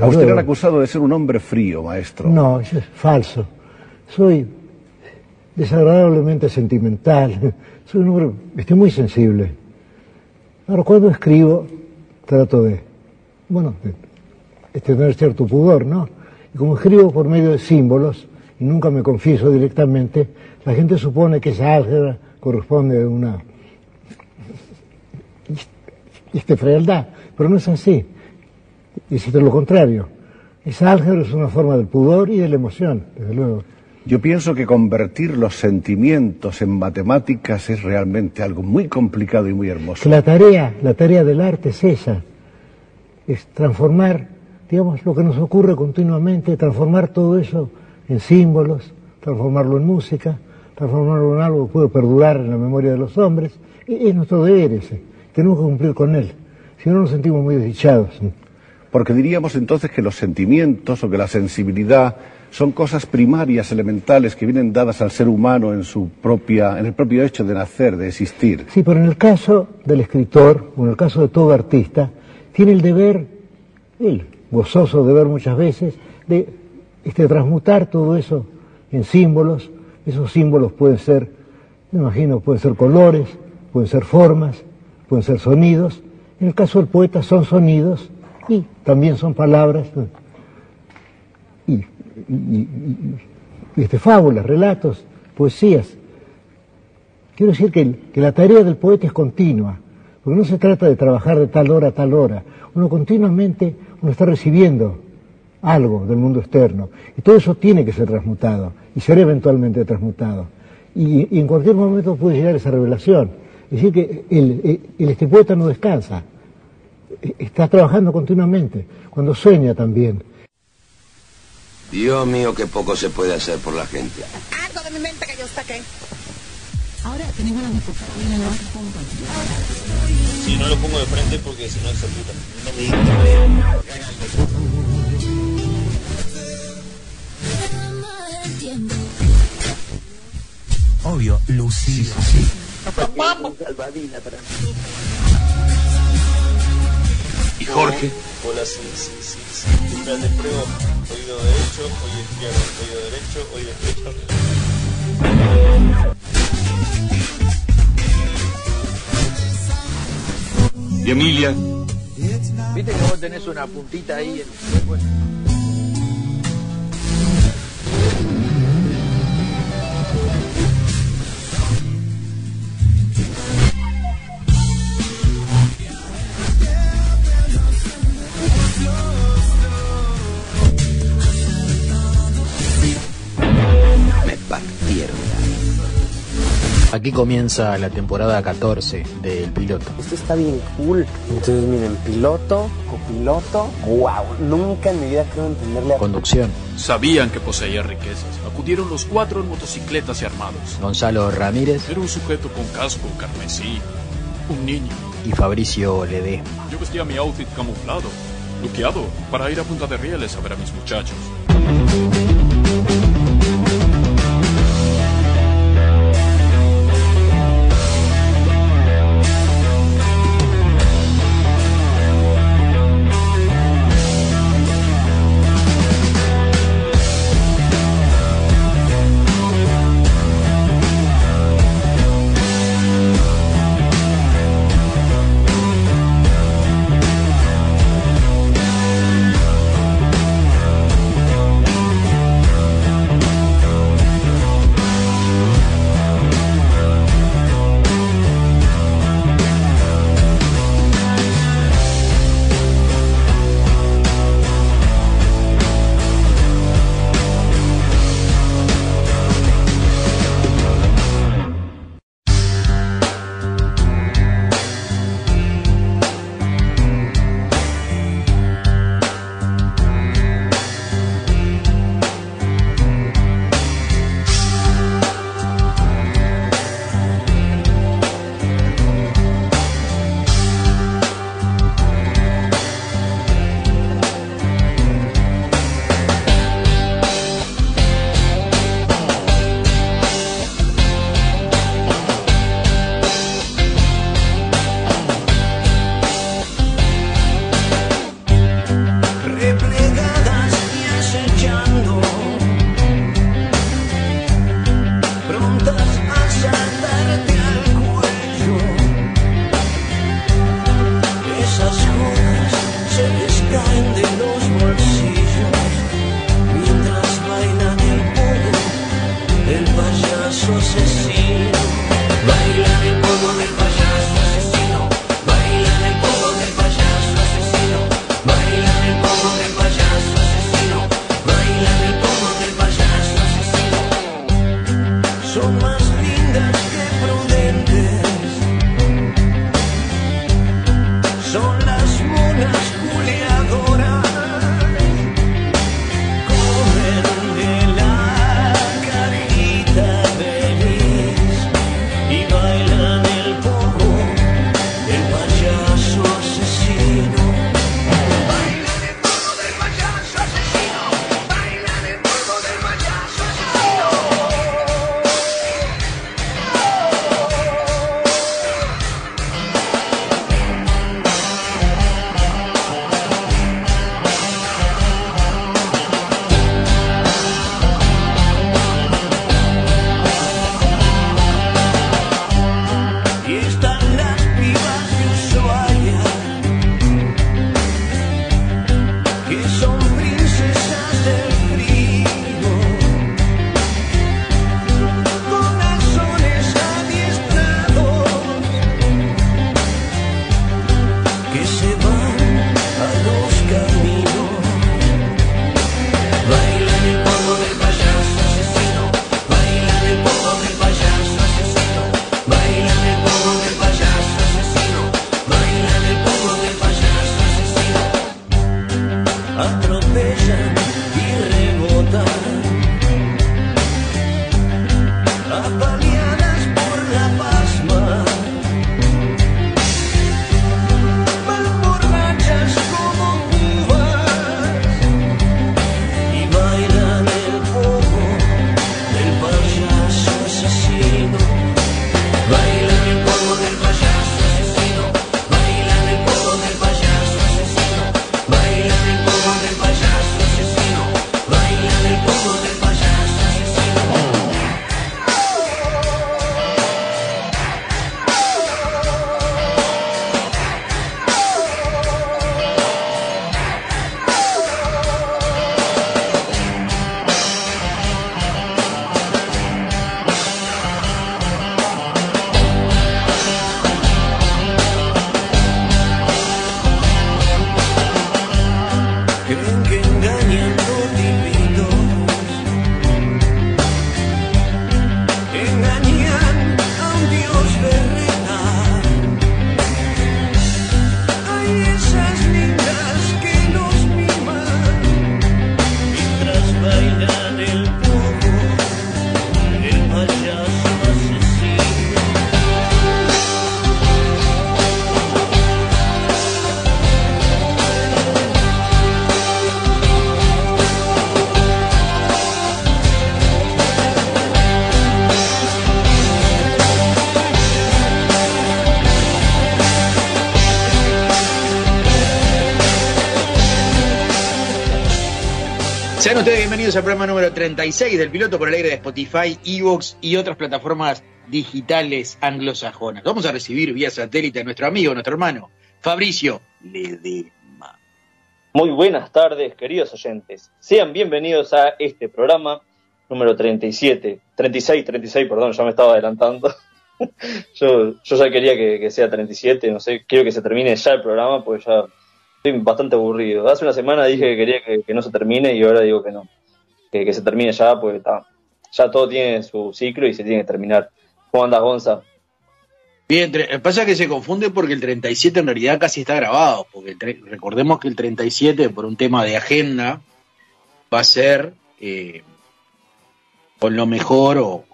A usted le han acusado de ser un hombre frío, maestro. No, eso es falso. Soy desagradablemente sentimental. Soy un hombre, estoy muy sensible. Ahora, cuando escribo, trato de, bueno, de, tener cierto pudor, ¿no? Y como escribo por medio de símbolos, y nunca me confieso directamente, la gente supone que esa álgebra corresponde a una este, frialdad, pero no es así. Existe lo contrario. Esa álgebra es una forma del pudor y de la emoción, desde luego. Yo pienso que convertir los sentimientos en matemáticas es realmente algo muy complicado y muy hermoso. La tarea, la tarea del arte es esa, es transformar, digamos, lo que nos ocurre continuamente, transformar todo eso en símbolos, transformarlo en música, transformarlo en algo que puede perdurar en la memoria de los hombres. Es nuestro deber ese, tenemos que cumplir con él, si no nos sentimos muy desdichados. Porque diríamos entonces que los sentimientos o que la sensibilidad son cosas primarias, elementales, que vienen dadas al ser humano en, su propia, en el propio hecho de nacer, de existir. Sí, pero en el caso del escritor, o en el caso de todo artista, tiene el deber, él, gozoso de ver muchas veces, de este, transmutar todo eso en símbolos. Esos símbolos pueden ser, me imagino, pueden ser colores, pueden ser formas, pueden ser sonidos. En el caso del poeta son sonidos y también son palabras y, este, fábulas, relatos, poesías. Quiero decir que, que la tarea del poeta es continua, porque no se trata de trabajar de tal hora a tal hora. Uno continuamente uno está recibiendo algo del mundo externo. Y todo eso tiene que ser transmutado y será eventualmente transmutado. Y, en cualquier momento puede llegar esa revelación. Es decir, que el, el, este poeta no descansa, está trabajando continuamente, cuando sueña también. Dios mío, qué poco se puede hacer por la gente. Algo de mi mente que yo saqué. Ahora tenemos la Si no lo pongo de frente porque si no se puta. Obvio, Lucía. Sí, ¿Y Jorge? Hola, sí, sí, sí. sí. Umbral de prueba, oído derecho, oído izquierdo, oído derecho, oído izquierdo. ¿Y Emilia? Viste que vos tenés una puntita ahí. En... Aquí comienza la temporada 14 del piloto. Esto está bien cool. Entonces miren, piloto, copiloto, wow, nunca en mi vida creo entenderle a... Conducción. Sabían que poseía riquezas. Acudieron los cuatro en motocicletas y armados. Gonzalo Ramírez. Era un sujeto con casco carmesí. Un niño. Y Fabricio Ledesma. Yo vestía mi outfit camuflado, luqueado, para ir a Punta de Rieles a ver a mis muchachos. Bienvenidos al programa número 36 del piloto por el aire de Spotify, Evox y otras plataformas digitales anglosajonas. Vamos a recibir vía satélite a nuestro amigo, nuestro hermano, Fabricio Ledema. Muy buenas tardes, queridos oyentes. Sean bienvenidos a este programa número 37, 36, 36, perdón, ya me estaba adelantando. yo, yo ya quería que, que sea 37, no sé, quiero que se termine ya el programa, pues ya estoy bastante aburrido. Hace una semana dije que quería que, que no se termine y ahora digo que no. Que, se termine ya, porque está, ya todo tiene su ciclo y se tiene que terminar. ¿Cómo andas, Gonza? Bien, tre- pasa que se confunde porque el 37 en realidad casi está grabado, porque recordemos que el 37 por un tema de agenda va a ser eh, con lo mejor o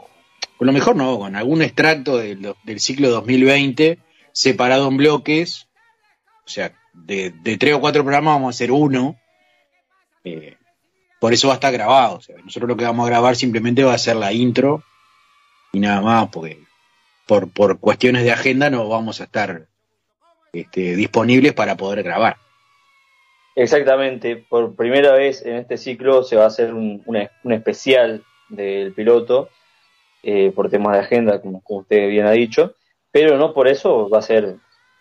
con lo mejor no, con algún extracto del, del ciclo 2020 separado en bloques, o sea, de, de tres o cuatro programas vamos a hacer uno, eh, por eso va a estar grabado, nosotros lo que vamos a grabar simplemente va a ser la intro y nada más, porque por, por cuestiones de agenda no vamos a estar este, disponibles para poder grabar. Exactamente, por primera vez en este ciclo se va a hacer un, un especial del piloto eh, por temas de agenda, como, como usted bien ha dicho, pero no por eso va a ser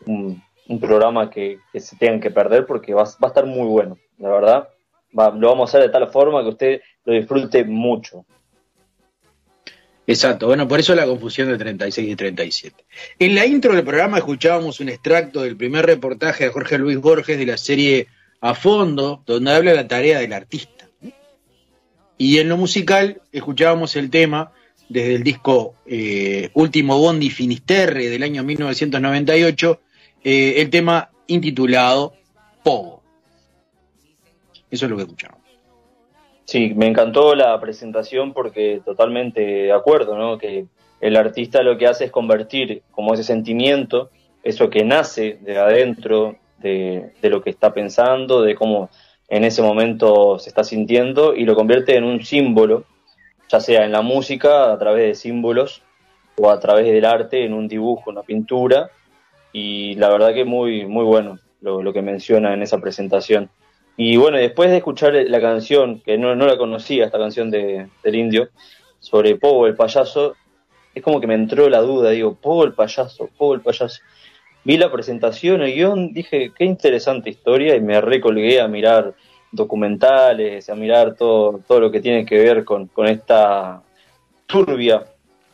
un, un programa que, que se tengan que perder porque va, va a estar muy bueno, la verdad. Lo vamos a hacer de tal forma que usted lo disfrute mucho. Exacto, bueno, por eso la confusión de 36 y 37. En la intro del programa escuchábamos un extracto del primer reportaje de Jorge Luis Borges de la serie A Fondo, donde habla de la tarea del artista. Y en lo musical escuchábamos el tema desde el disco eh, Último Bondi Finisterre del año 1998, eh, el tema intitulado Pogo. Eso es lo que escuchamos. Sí, me encantó la presentación porque totalmente de acuerdo, ¿no? Que el artista lo que hace es convertir como ese sentimiento, eso que nace de adentro, de, de lo que está pensando, de cómo en ese momento se está sintiendo, y lo convierte en un símbolo, ya sea en la música, a través de símbolos, o a través del arte, en un dibujo, una pintura, y la verdad que muy, muy bueno lo, lo que menciona en esa presentación. Y bueno, después de escuchar la canción, que no, no la conocía, esta canción de, del indio, sobre Pogo el payaso, es como que me entró la duda, digo, Pogo el payaso, Pogo el payaso. Vi la presentación, el guion, dije, qué interesante historia, y me recolgué a mirar documentales, a mirar todo, todo lo que tiene que ver con, con esta turbia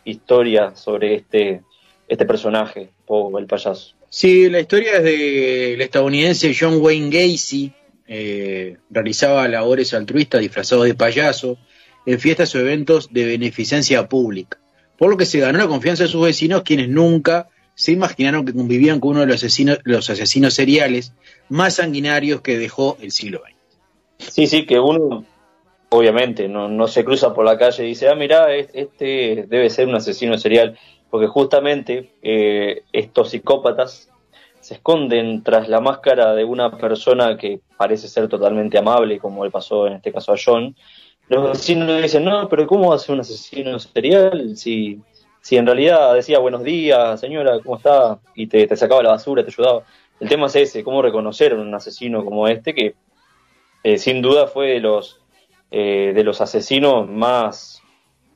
historia sobre este, este personaje, Pogo el payaso. Sí, la historia es del estadounidense John Wayne Gacy. Eh, realizaba labores altruistas disfrazado de payaso en fiestas o eventos de beneficencia pública, por lo que se ganó la confianza de sus vecinos, quienes nunca se imaginaron que convivían con uno de los asesinos, los asesinos seriales más sanguinarios que dejó el siglo XX. Sí, sí, que uno obviamente no, no se cruza por la calle y dice, ah, mira, este debe ser un asesino serial, porque justamente eh, estos psicópatas se esconden tras la máscara de una persona que parece ser totalmente amable, como le pasó en este caso a John. Los vecinos le dicen, no, pero ¿cómo va a ser un asesino serial si, si en realidad decía buenos días, señora, ¿cómo está? Y te, te sacaba la basura, te ayudaba. El tema es ese, cómo reconocer un asesino como este, que eh, sin duda fue de los, eh, de los asesinos más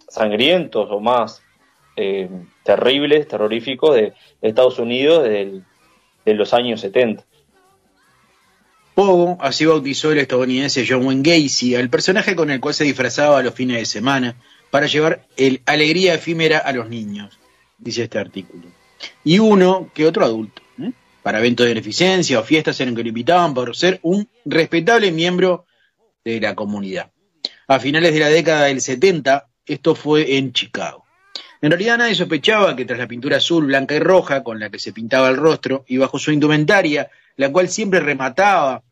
sangrientos o más eh, terribles, terroríficos de, Estados Unidos del, de los años 70. Pogo, así bautizó el estadounidense John Wayne Gacy, al personaje con el cual se disfrazaba los fines de semana para llevar el alegría efímera a los niños, dice este artículo. Y uno que otro adulto, ¿eh? para eventos de beneficencia o fiestas en que lo invitaban por ser un respetable miembro de la comunidad. A finales de la década del 70, esto fue en Chicago. En realidad nadie sospechaba que tras la pintura azul, blanca y roja con la que se pintaba el rostro y bajo su indumentaria, la cual siempre remataba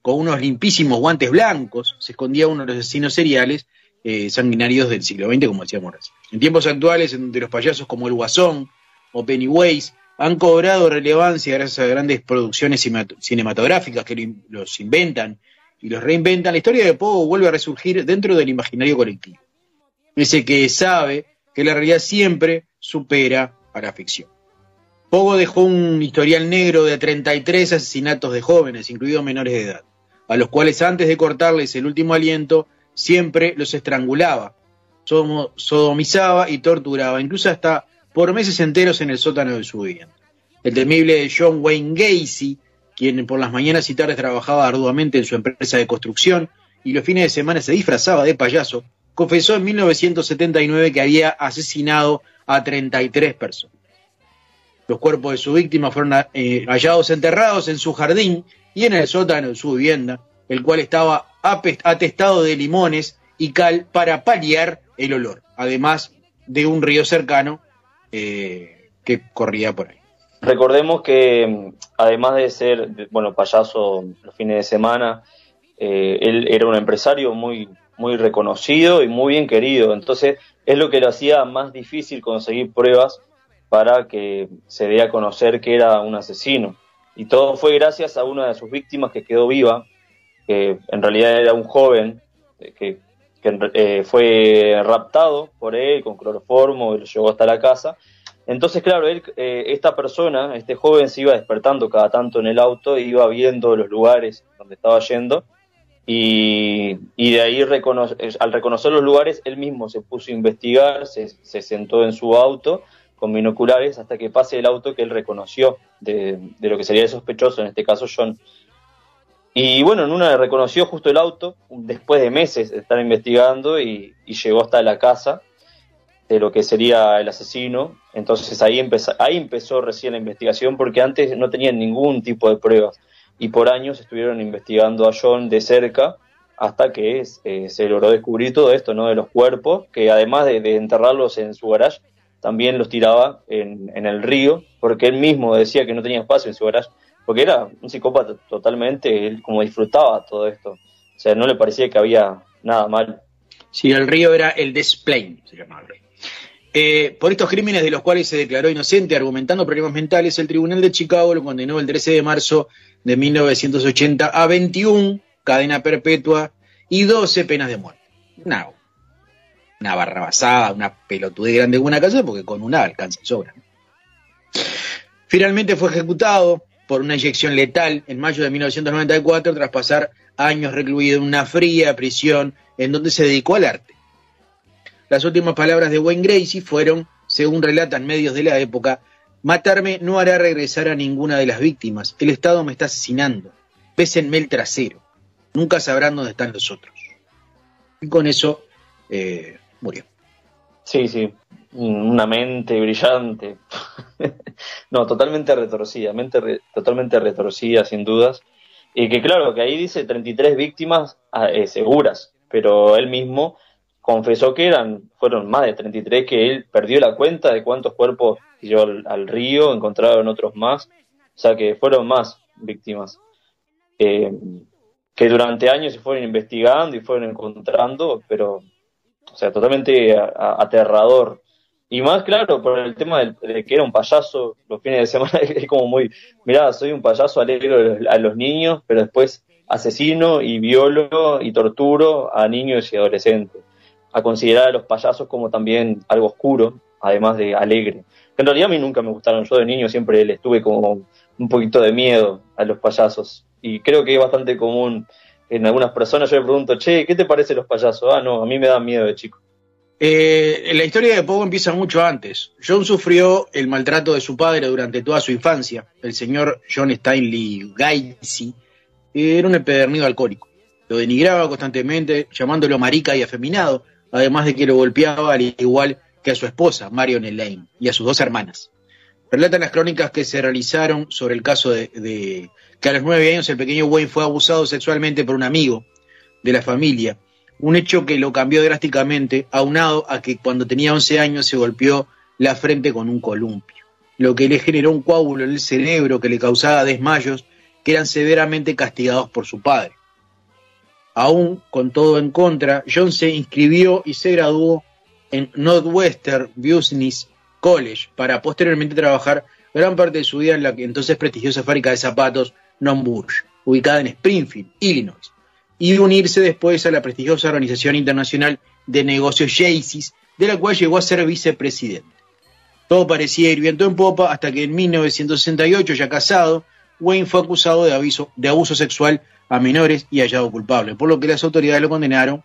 con unos limpísimos guantes blancos, se escondía uno de los asesinos seriales eh, sanguinarios del siglo XX, como decíamos recién. En tiempos actuales, en donde los payasos como el Guasón o Pennywise han cobrado relevancia gracias a grandes producciones cinematográficas que los inventan y los reinventan, la historia de Pogo vuelve a resurgir dentro del imaginario colectivo. Ese que sabe que la realidad siempre supera a la ficción. Pogo dejó un historial negro de 33 asesinatos de jóvenes, incluidos menores de edad, a los cuales antes de cortarles el último aliento, siempre los estrangulaba, sodomizaba y torturaba, incluso hasta por meses enteros en el sótano de su vivienda. El temible John Wayne Gacy, quien por las mañanas y tardes trabajaba arduamente en su empresa de construcción y los fines de semana se disfrazaba de payaso, confesó en 1979 que había asesinado a 33 personas. Los cuerpos de su víctima fueron eh, hallados enterrados en su jardín y en el sótano de su vivienda, el cual estaba atestado de limones y cal para paliar el olor, además de un río cercano eh, que corría por ahí. Recordemos que mm, además de ser, bueno, payaso los fines de semana, eh, él era un empresario muy, muy reconocido y muy bien querido. Entonces, es lo que le hacía más difícil conseguir pruebas para que se dé a conocer que era un asesino. Y todo fue gracias a una de sus víctimas que quedó viva, que en realidad era un joven eh, que, eh, fue raptado por él con cloroformo y lo llevó hasta la casa. Entonces, claro, él, eh, esta persona, este joven, se iba despertando cada tanto en el auto, e iba viendo los lugares donde estaba yendo y, y de ahí, recono- al reconocer los lugares, él mismo se puso a investigar, se, se sentó en su auto con binoculares hasta que pase el auto que él reconoció de, lo que sería el sospechoso, en este caso John. Y bueno, en una reconoció justo el auto, después de meses de estar investigando, y, llegó hasta la casa de lo que sería el asesino. Entonces ahí, ahí empezó recién la investigación, porque antes no tenían ningún tipo de pruebas. Y por años estuvieron investigando a John de cerca hasta que eh, se logró descubrir todo esto, ¿no? De los cuerpos, que además de, enterrarlos en su garage, también los tiraba en, en el río, porque él mismo decía que no tenía espacio en su garage, porque era un psicópata totalmente, él como disfrutaba todo esto. O sea, no le parecía que había nada mal. Sí, el río era el Desplain, se llamaba el río. Eh, por estos crímenes de los cuales se declaró inocente argumentando problemas mentales, el Tribunal de Chicago lo condenó el 13 de marzo de 1980 a 21 cadena perpetua y 12 penas de muerte. Una, una barrabasada, una pelotudez grande en una casa, porque con una alcanza y sobra. Finalmente fue ejecutado por una inyección letal en mayo de 1994 tras pasar años recluido en una fría prisión en donde se dedicó al arte. Las últimas palabras de Wayne Gracie fueron, según relatan medios de la época, matarme no hará regresar a ninguna de las víctimas. El Estado me está asesinando. Pésenme el trasero. Nunca sabrán dónde están los otros. Y con eso eh, murió. Sí, sí, una mente brillante. no, totalmente retorcida, mente totalmente retorcida, sin dudas. Y que claro, que ahí dice 33 víctimas eh, seguras, pero él mismo confesó que eran, fueron más de 33, que él perdió la cuenta de cuántos cuerpos tiró al, al río, encontraron otros más, o sea que fueron más víctimas. Eh, que durante años se fueron investigando y fueron encontrando, pero, o sea, totalmente a, aterrador. Y más claro, por el tema de, que era un payaso los fines de semana, es como muy, mirá, soy un payaso alegre a los niños, pero después asesino y violo y torturo a niños y adolescentes a considerar a los payasos como también algo oscuro, además de alegre. En realidad a mí nunca me gustaron, yo de niño siempre les tuve como un poquito de miedo a los payasos. Y creo que es bastante común en algunas personas, yo le pregunto, che, ¿qué te parece los payasos? Ah, no, a mí me da miedo de chico. Eh, la historia de Pogo empieza mucho antes. John sufrió el maltrato de su padre durante toda su infancia. El señor John Stanley Gacy era un empedernido alcohólico. Lo denigraba constantemente, llamándolo marica y afeminado, además de que lo golpeaba al igual que a su esposa, Marion Elaine, y a sus dos hermanas. Relatan las crónicas que se realizaron sobre el caso de, que a los nueve años el pequeño Wayne fue abusado sexualmente por un amigo de la familia, un hecho que lo cambió drásticamente, aunado a que cuando tenía 11 años se golpeó la frente con un columpio, lo que le generó un coágulo en el cerebro que le causaba desmayos que eran severamente castigados por su padre. Aún con todo en contra, John se inscribió y se graduó en Northwestern Business College para posteriormente trabajar gran parte de su vida en la entonces prestigiosa fábrica de zapatos Bush, ubicada en Springfield, Illinois, y unirse después a la prestigiosa organización internacional de negocios Jaycees, de la cual llegó a ser vicepresidente. Todo parecía ir viento en popa hasta que en 1968, ya casado, Wayne fue acusado de, aviso, de abuso sexual a menores y hallado culpable, por lo que las autoridades lo condenaron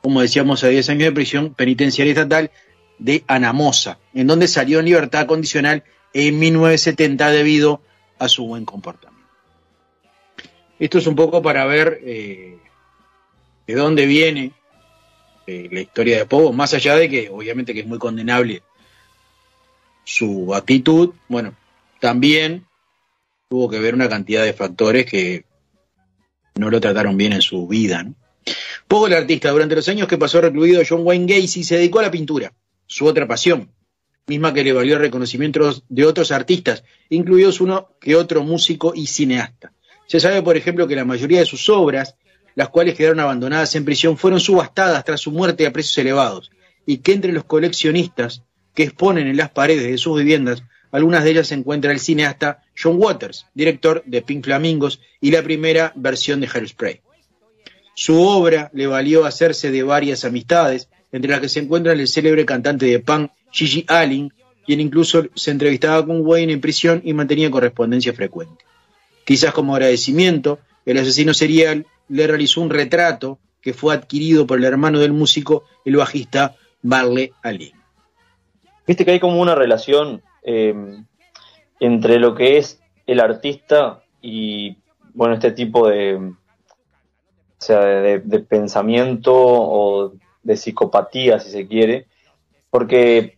como decíamos, a 10 años de prisión penitenciaria estatal de Anamosa, en donde salió en libertad condicional en 1970 debido a su buen comportamiento. Esto es un poco para ver eh, de dónde viene eh, la historia de Pogo, más allá de que obviamente que es muy condenable su actitud, bueno, también tuvo que ver una cantidad de factores que no lo trataron bien en su vida. ¿no? Pogo, el artista, durante los años que pasó recluido John Wayne Gacy, se dedicó a la pintura, su otra pasión, misma que le valió el reconocimiento de otros artistas, incluidos uno que otro músico y cineasta. Se sabe, por ejemplo, que la mayoría de sus obras, las cuales quedaron abandonadas en prisión, fueron subastadas tras su muerte a precios elevados, y que entre los coleccionistas que exponen en las paredes de sus viviendas, algunas de ellas se encuentra el cineasta John Waters, director de Pink Flamingos y la primera versión de Hairspray. Su obra le valió hacerse de varias amistades, entre las que se encuentra el célebre cantante de punk Gigi Allen, quien incluso se entrevistaba con Wayne en prisión y mantenía correspondencia frecuente. Quizás como agradecimiento, el asesino serial le realizó un retrato que fue adquirido por el hermano del músico, el bajista Barley Allen. Viste que hay como una relación eh, entre lo que es el artista y, bueno, este tipo de, o sea, de, pensamiento o de psicopatía, si se quiere, porque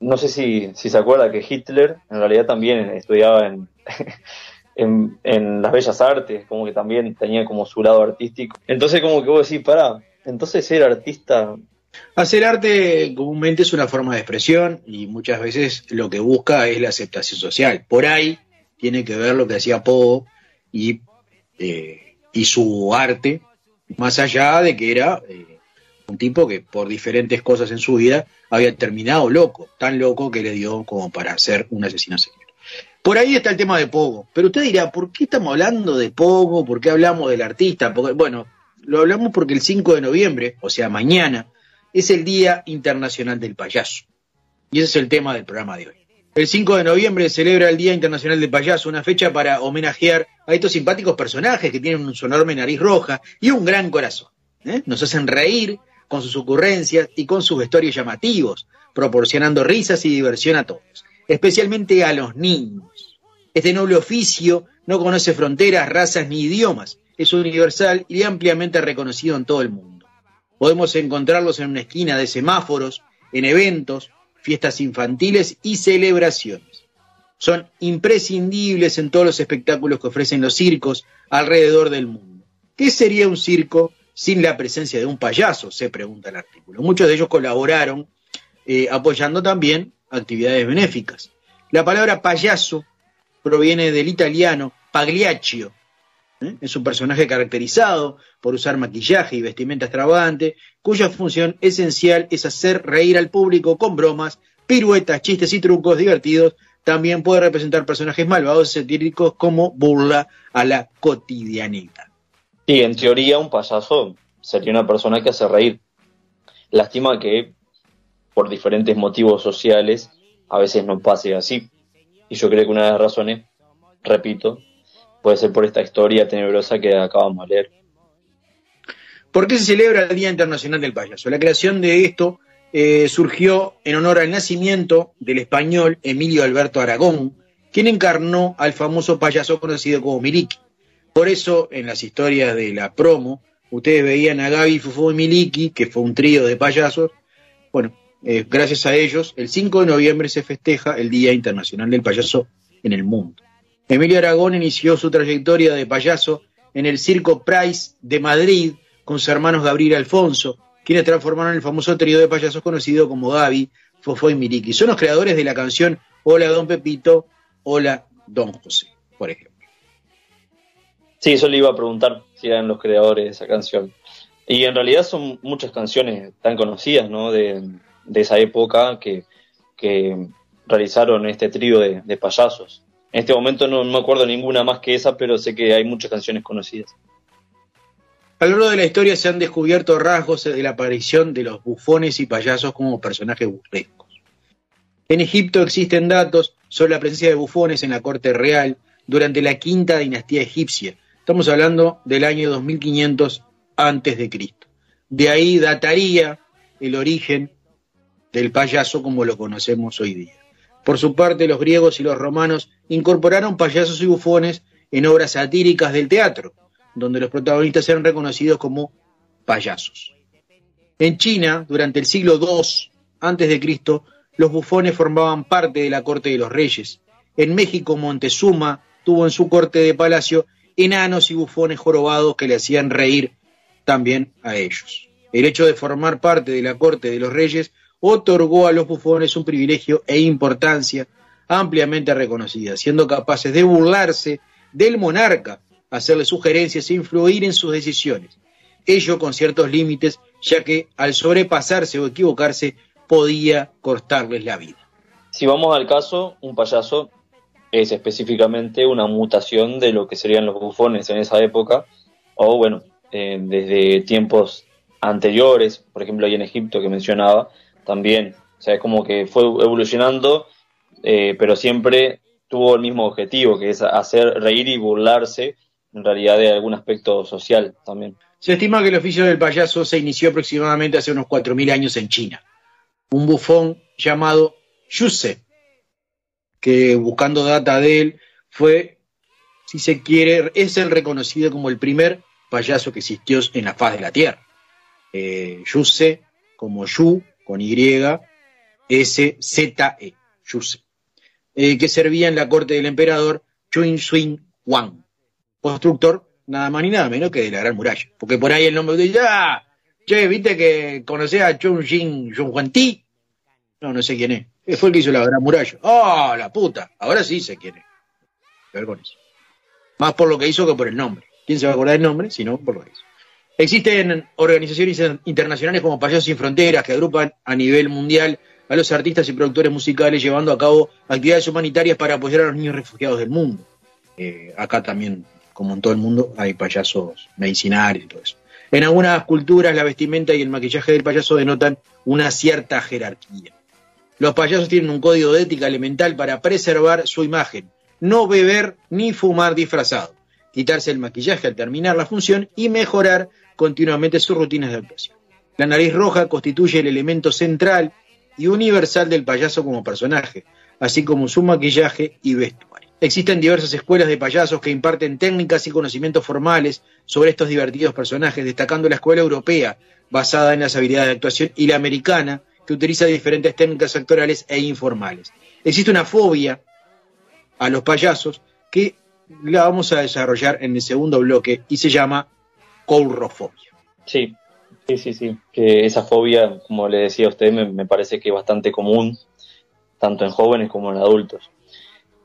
no sé si, si se acuerda que Hitler en realidad también estudiaba en, en, en, las bellas artes, como que también tenía como su lado artístico. Entonces como que vos decís, pará, entonces ser artista... Hacer arte comúnmente es una forma de expresión y muchas veces lo que busca es la aceptación social. Por ahí tiene que ver lo que hacía Poe y, eh, y su arte, más allá de que era... Eh, un tipo que por diferentes cosas en su vida había terminado loco, tan loco que le dio como para ser un asesino serial. Por ahí está el tema de Pogo, pero usted dirá, ¿por qué estamos hablando de Pogo? ¿Por qué hablamos del artista? Porque, bueno, lo hablamos porque el 5 de noviembre, o sea, mañana, es el Día Internacional del Payaso. Y ese es el tema del programa de hoy. El 5 de noviembre se celebra el Día Internacional del Payaso, una fecha para homenajear a estos simpáticos personajes que tienen su enorme nariz roja y un gran corazón. ¿eh? Nos hacen reír, con sus ocurrencias y con sus vestuarios llamativos, proporcionando risas y diversión a todos, especialmente a los niños. Este noble oficio no conoce fronteras, razas ni idiomas, es universal y ampliamente reconocido en todo el mundo. Podemos encontrarlos en una esquina de semáforos, en eventos, fiestas infantiles y celebraciones. Son imprescindibles en todos los espectáculos que ofrecen los circos alrededor del mundo. ¿Qué sería un circo sin la presencia de un payaso, se pregunta el artículo. Muchos de ellos colaboraron eh, apoyando también actividades benéficas. La palabra payaso proviene del italiano pagliaccio. ¿Eh? Es un personaje caracterizado por usar maquillaje y vestimenta extravagante, cuya función esencial es hacer reír al público con bromas, piruetas, chistes y trucos divertidos. También puede representar personajes malvados y satíricos como burla a la cotidianidad. Sí, en teoría un payaso sería una persona que hace reír. Lástima que por diferentes motivos sociales a veces no pase así. Y yo creo que una de las razones, repito, puede ser por esta historia tenebrosa que acabamos de leer. ¿Por qué se celebra el Día Internacional del Payaso? La creación de esto eh, surgió en honor al nacimiento del español Emilio Alberto Aragón, quien encarnó al famoso payaso conocido como Miliki. Por eso, en las historias de la promo, ustedes veían a Gaby, Fufo y Miliki, que fue un trío de payasos. Bueno, eh, gracias a ellos, el 5 de noviembre se festeja el Día Internacional del Payaso en el mundo. Emilio Aragón inició su trayectoria de payaso en el Circo Price de Madrid con sus hermanos Gabriel y Alfonso, quienes transformaron el famoso trío de payasos conocido como Gaby, Fofo y Miliki. Son los creadores de la canción Hola Don Pepito, Hola Don José, por ejemplo. Sí, eso le iba a preguntar si eran los creadores de esa canción. Y en realidad son muchas canciones tan conocidas, ¿no? De, esa época que, realizaron este trío de, payasos. En este momento no, me acuerdo ninguna más que esa, pero sé que hay muchas canciones conocidas. A lo largo de la historia se han descubierto rasgos de la aparición de los bufones y payasos como personajes burlescos. En Egipto existen datos sobre la presencia de bufones en la corte real durante la quinta dinastía egipcia, Estamos hablando del año 2500 antes de Cristo. De ahí dataría el origen del payaso como lo conocemos hoy día. Por su parte, los griegos y los romanos incorporaron payasos y bufones en obras satíricas del teatro, donde los protagonistas eran reconocidos como payasos. En China, durante el siglo II a.C., los bufones formaban parte de la corte de los reyes. En México, Montezuma tuvo en su corte de palacio enanos y bufones jorobados que le hacían reír también a ellos. El hecho de formar parte de la corte de los reyes otorgó a los bufones un privilegio e importancia ampliamente reconocida, siendo capaces de burlarse del monarca, hacerle sugerencias e influir en sus decisiones. Ello con ciertos límites, ya que al sobrepasarse o equivocarse podía cortarles la vida. Si vamos al caso, un payaso es específicamente una mutación de lo que serían los bufones en esa época, o bueno, eh, desde tiempos anteriores, por ejemplo ahí en Egipto que mencionaba, también, o sea, es como que fue evolucionando, eh, pero siempre tuvo el mismo objetivo, que es hacer reír y burlarse en realidad de algún aspecto social también. Se estima que el oficio del payaso se inició aproximadamente hace unos 4.000 años en China. Un bufón llamado Yuse, que buscando data de él, fue, si se quiere, es el reconocido como el primer payaso que existió en la faz de la Tierra. Eh, Yuse, como Yu, con Y, S, Z, E, Yuse, eh, que servía en la corte del emperador Chuin Swing Wang, constructor nada más ni nada menos que de la Gran Muralla. Porque por ahí el nombre de ya, che, viste que conocés a Chun Jin Juan Ti. No, no sé quién es. Fue el que hizo la Gran Muralla. ¡Oh, la puta! Ahora sí sé quién es. eso. Más por lo que hizo que por el nombre. ¿Quién se va a acordar del nombre? Si no, por lo que hizo. Existen organizaciones internacionales como Payasos Sin Fronteras que agrupan a nivel mundial a los artistas y productores musicales llevando a cabo actividades humanitarias para apoyar a los niños refugiados del mundo. Eh, acá también como en todo el mundo, hay payasos medicinales y todo eso. En algunas culturas la vestimenta y el maquillaje del payaso denotan una cierta jerarquía. Los payasos tienen un código de ética elemental para preservar su imagen, no beber ni fumar disfrazado, quitarse el maquillaje al terminar la función y mejorar continuamente sus rutinas de actuación. La nariz roja constituye el elemento central y universal del payaso como personaje, así como su maquillaje y vestuario. Existen diversas escuelas de payasos que imparten técnicas y conocimientos formales sobre estos divertidos personajes, destacando la escuela europea, basada en las habilidades de actuación, y la americana, que utiliza diferentes técnicas actorales e informales. Existe una fobia a los payasos que la vamos a desarrollar en el segundo bloque y se llama Sí, sí, sí, sí. Que esa fobia, como le decía a usted, me, parece que es bastante común, tanto en jóvenes como en adultos.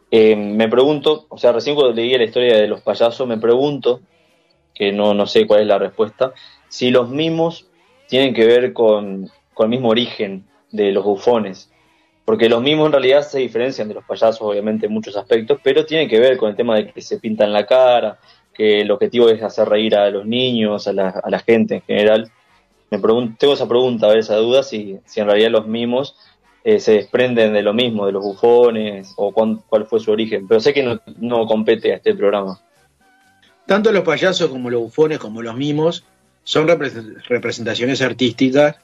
Eh, me pregunto, o sea, recién cuando leí la historia de los payasos, me pregunto, que no, no sé cuál es la respuesta, si los mimos tienen que ver con, con el mismo origen de los bufones. Porque los mimos en realidad se diferencian de los payasos, obviamente, en muchos aspectos, pero tienen que ver con el tema de que se pintan la cara, que el objetivo es hacer reír a los niños, a la, a la gente en general. Me tengo esa pregunta, a ver, esa duda, si, si en realidad los mimos eh, se desprenden de lo mismo, de los bufones, o cuál fue su origen, pero sé que no, compete a este programa. Tanto los payasos como los bufones, como los mimos, son representaciones artísticas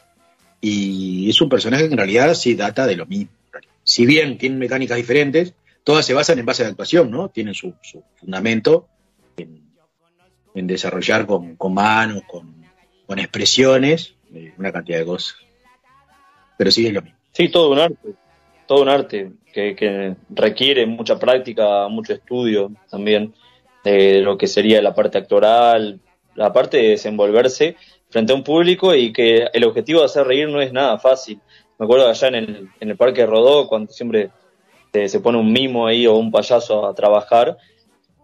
y es un personaje que en realidad sí data de lo mismo. Si bien tienen mecánicas diferentes, todas se basan en base de actuación, ¿no? Tienen su, fundamento en, desarrollar con, manos, con, con expresiones, eh, una cantidad de cosas. Pero sí es lo mismo. Sí, todo un arte, todo un arte que, requiere mucha práctica, mucho estudio también de lo que sería la parte actoral, la parte de desenvolverse frente a un público y que el objetivo de hacer reír no es nada fácil. Me acuerdo allá en el, en el Parque Rodó, cuando siempre se pone un mimo ahí o un payaso a trabajar,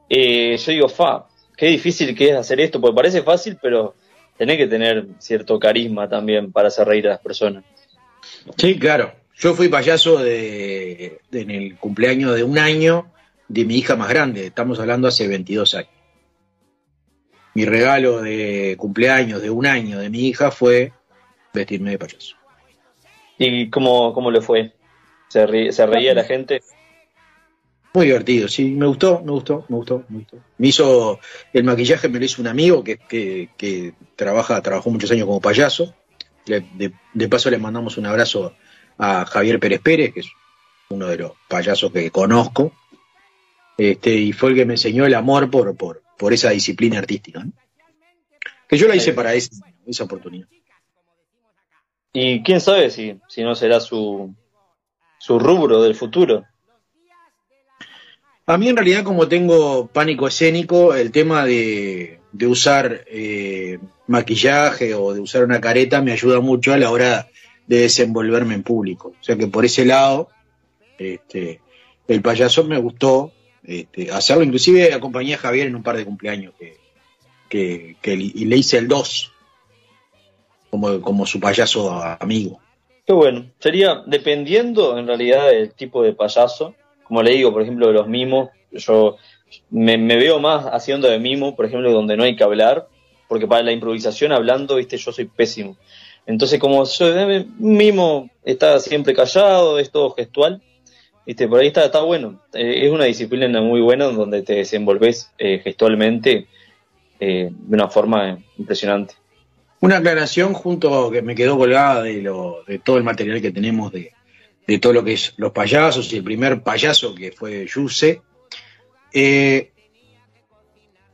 eh, yo digo, fa, qué difícil que es hacer esto, porque parece fácil, pero tenés que tener cierto carisma también para hacer reír a las personas. Sí, claro. Yo fui payaso de, en el cumpleaños de un año de mi hija más grande. Estamos hablando hace 22 años. Mi regalo de cumpleaños de un año de mi hija fue vestirme de payaso. ¿Y cómo, cómo le fue? ¿Se, reía la gente? Muy divertido, sí, me gustó, me gustó, me gustó, me gustó. Me hizo, el maquillaje me lo hizo un amigo que, que, que trabaja, trabajó muchos años como payaso. Le- de, de paso le mandamos un abrazo a Javier Pérez Pérez, que es uno de los payasos que conozco. Este, y fue el que me enseñó el amor por, por, por esa disciplina artística. ¿no? Que yo la hice para esa, esa oportunidad. Y quién sabe si, si no será su, su rubro del futuro. A mí en realidad como tengo pánico escénico, el tema de, de usar eh, maquillaje o de usar una careta me ayuda mucho a la hora de desenvolverme en público. O sea que por ese lado, este, el payaso me gustó este, hacerlo. Inclusive acompañé a Javier en un par de cumpleaños que, que, que y le hice el 2 como, como su payaso amigo. Qué bueno. Sería, dependiendo en realidad del tipo de payaso, como le digo, por ejemplo, los mimos, yo me, veo más haciendo de mimo, por ejemplo, donde no hay que hablar, porque para la improvisación hablando, viste, yo soy pésimo. Entonces, como de mimo, está siempre callado, es todo gestual, viste, por ahí está, está bueno. Eh, es una disciplina muy buena donde te desenvolves eh, gestualmente eh, de una forma impresionante. Una aclaración junto que me quedó colgada de, lo, de todo el material que tenemos de, de todo lo que es los payasos y el primer payaso que fue Yuse. Eh,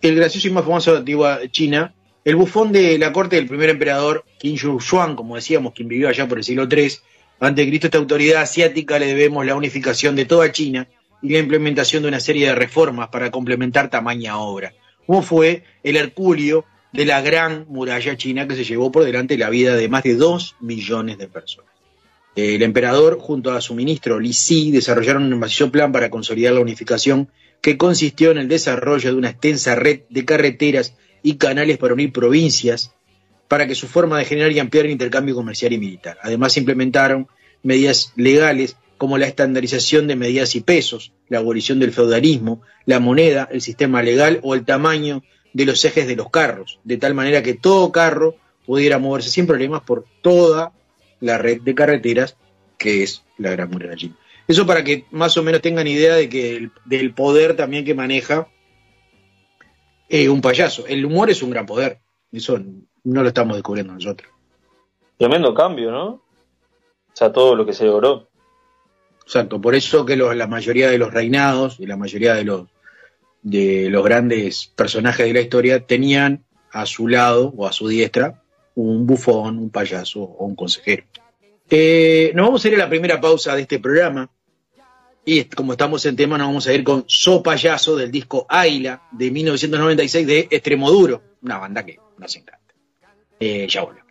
el gracioso y más famoso de la antigua China, el bufón de la corte del primer emperador Qin Shi Huang, como decíamos, quien vivió allá por el siglo III, ante Cristo, esta autoridad asiática le debemos la unificación de toda China y la implementación de una serie de reformas para complementar tamaña obra, como fue el Herculio de la gran muralla china que se llevó por delante la vida de más de dos millones de personas. El emperador, junto a su ministro Li Si, desarrollaron un ambicioso plan para consolidar la unificación que consistió en el desarrollo de una extensa red de carreteras y canales para unir provincias para que su forma de generar y ampliar el intercambio comercial y militar. Además, implementaron medidas legales como la estandarización de medidas y pesos, la abolición del feudalismo, la moneda, el sistema legal o el tamaño de los ejes de los carros, de tal manera que todo carro pudiera moverse sin problemas por toda la red de carreteras que es la Gran Muralla China. Eso para que más o menos tengan idea de que el- del poder también que maneja eh, un payaso. El humor es un gran poder. Eso no lo estamos descubriendo nosotros. Tremendo cambio, ¿no? O sea, todo lo que se logró. Exacto, por eso que los- la mayoría de los reinados y la mayoría de los de los grandes personajes de la historia tenían a su lado o a su diestra un bufón, un payaso o un consejero. Eh, nos vamos a ir a la primera pausa de este programa y como estamos en tema nos vamos a ir con So Payaso del disco Águila de 1996 de Extremoduro, una banda que nos encanta. Eh, ya volvemos.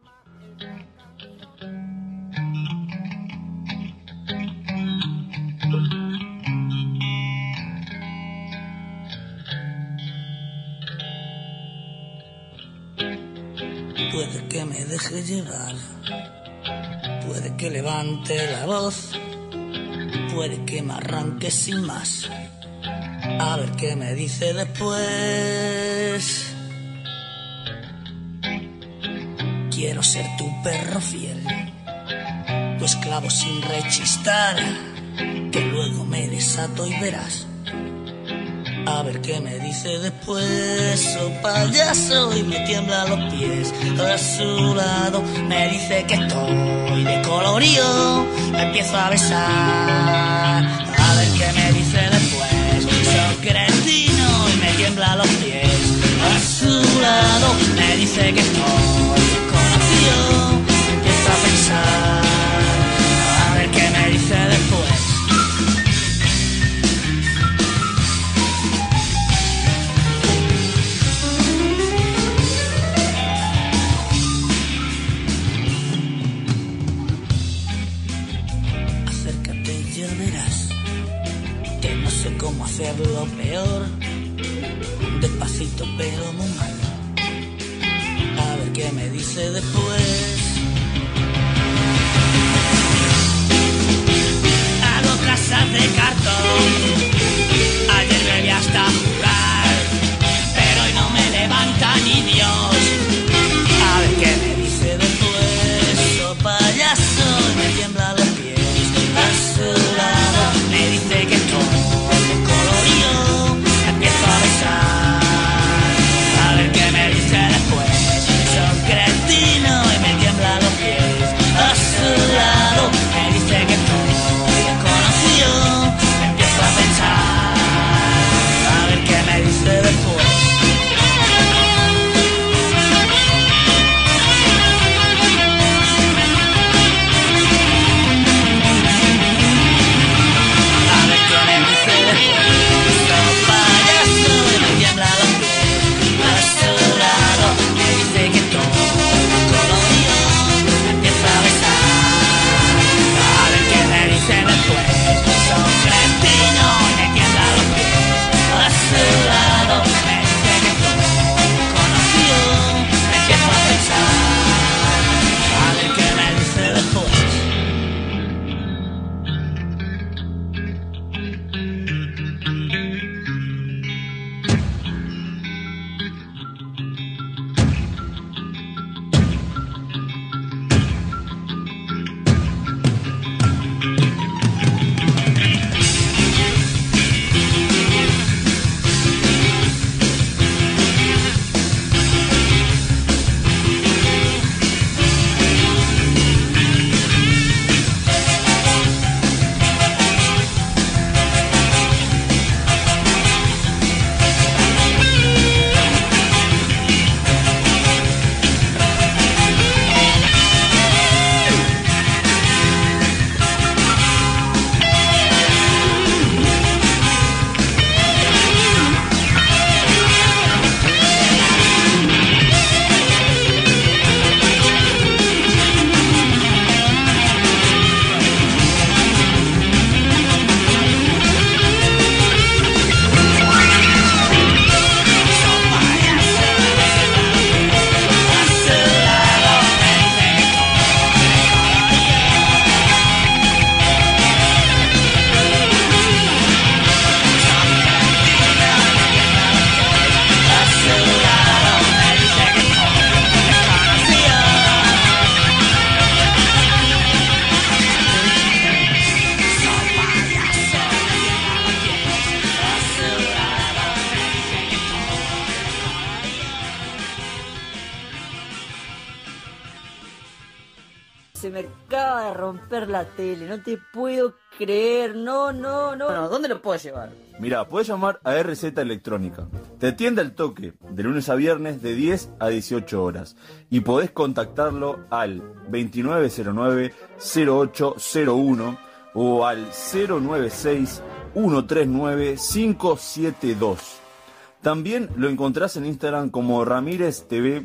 Puede que me deje llevar, puede que levante la voz, puede que me arranque sin más. A ver qué me dice después. Quiero ser tu perro fiel, tu esclavo sin rechistar, que luego me desato y verás. A ver qué me dice después, oh payaso, y me tiembla los pies. A su lado me dice que estoy de colorío, me empiezo a besar. A ver qué me dice después, soy cretino y me tiembla los pies. A su lado me dice que estoy pero muy mal. A ver qué me dice después. Hago casas de cartón. Ayer bebí hasta Puedes llamar a RZ Electrónica. Te atiende al toque, de lunes a viernes, de 10 a 18 horas. Y podés contactarlo al 2909-0801 o al 096-139-572. También lo encontrás en Instagram como Ramírez TV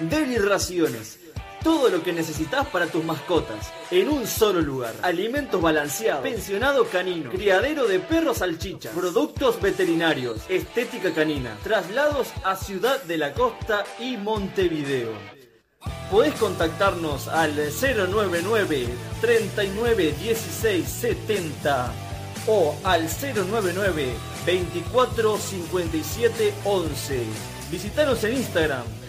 Deliraciones. Todo lo que necesitas para tus mascotas, en un solo lugar. Alimentos balanceados, pensionado canino, criadero de perros salchichas, productos veterinarios, estética canina, traslados a Ciudad de la Costa y Montevideo. Podés contactarnos al 099 39 16 70 o al 099 24 57 11. Visitanos en Instagram,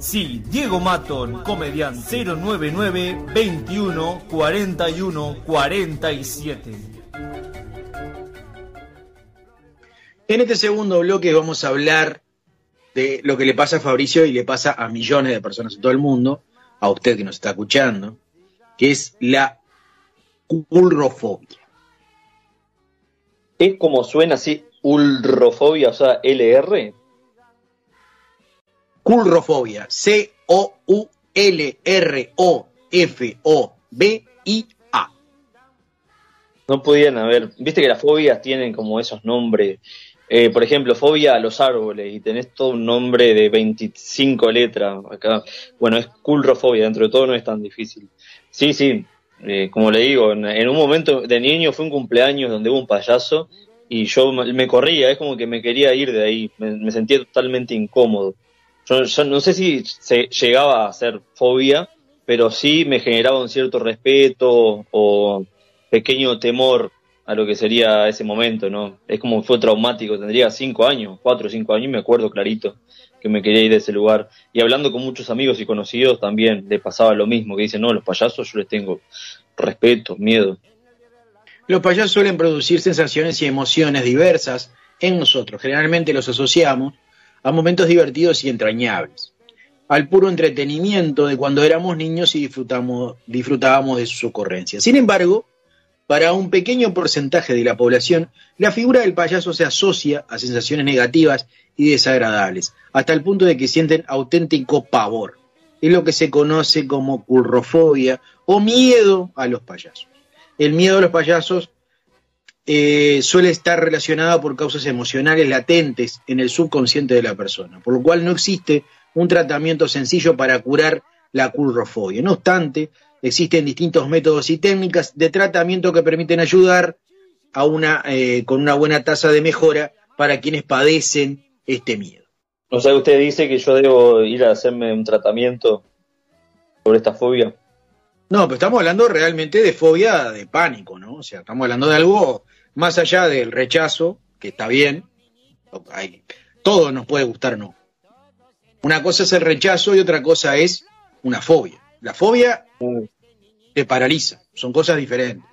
Sí, Diego Maton, comediante 099 21 41 47. En este segundo bloque vamos a hablar de lo que le pasa a Fabricio y le pasa a millones de personas en todo el mundo, a usted que nos está escuchando, que es la ulrofobia. ¿Es como suena así, ulrofobia, o sea, LR? Culrofobia. C-O-U-L-R-O-F-O-B-I-A. No podían haber. Viste que las fobias tienen como esos nombres. Eh, por ejemplo, fobia a los árboles y tenés todo un nombre de 25 letras acá. Bueno, es culrofobia, dentro de todo no es tan difícil. Sí, sí, eh, como le digo, en, un momento de niño fue un cumpleaños donde hubo un payaso y yo me corría, es como que me quería ir de ahí, me sentía totalmente incómodo. Yo, no sé si se llegaba a ser fobia, pero sí me generaba un cierto respeto o pequeño temor a lo que sería ese momento, ¿no? Es como fue traumático, tendría cinco años, cuatro o cinco años, y me acuerdo clarito que me quería ir de ese lugar. Y hablando con muchos amigos y conocidos también le pasaba lo mismo, que dicen, no, los payasos yo les tengo respeto, miedo. Los payasos suelen producir sensaciones y emociones diversas en nosotros, generalmente los asociamos a momentos divertidos y entrañables, al puro entretenimiento de cuando éramos niños y disfrutábamos de sus ocurrencias. Sin embargo, para un pequeño porcentaje de la población, la figura del payaso se asocia a sensaciones negativas y desagradables, hasta el punto de que sienten auténtico pavor. Es lo que se conoce como currofobia o miedo a los payasos. El miedo a los payasos eh, suele estar relacionada por causas emocionales latentes en el subconsciente de la persona, por lo cual no existe un tratamiento sencillo para curar la culrofobia. No obstante, existen distintos métodos y técnicas de tratamiento que permiten ayudar a una, eh, con una buena tasa de mejora para quienes padecen este miedo. O sea, usted dice que yo debo ir a hacerme un tratamiento sobre esta fobia? No, pero estamos hablando realmente de fobia de pánico, ¿no? O sea, estamos hablando de algo más allá del rechazo, que está bien, todo nos puede gustar, no. Una cosa es el rechazo y otra cosa es una fobia. La fobia te paraliza, son cosas diferentes.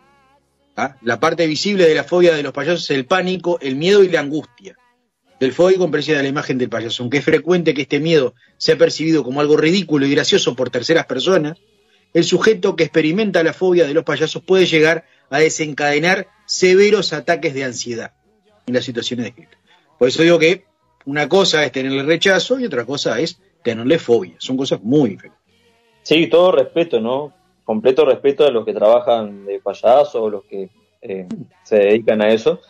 ¿ah? La parte visible de la fobia de los payasos es el pánico, el miedo y la angustia. Del fóbico de la imagen del payaso, aunque es frecuente que este miedo sea percibido como algo ridículo y gracioso por terceras personas, el sujeto que experimenta la fobia de los payasos puede llegar a desencadenar severos ataques de ansiedad en las situaciones descritas. Por eso digo que una cosa es tenerle rechazo y otra cosa es tenerle fobia. Son cosas muy diferentes. Sí, todo respeto, ¿no? Completo respeto a los que trabajan de payaso o los que eh, se dedican a eso.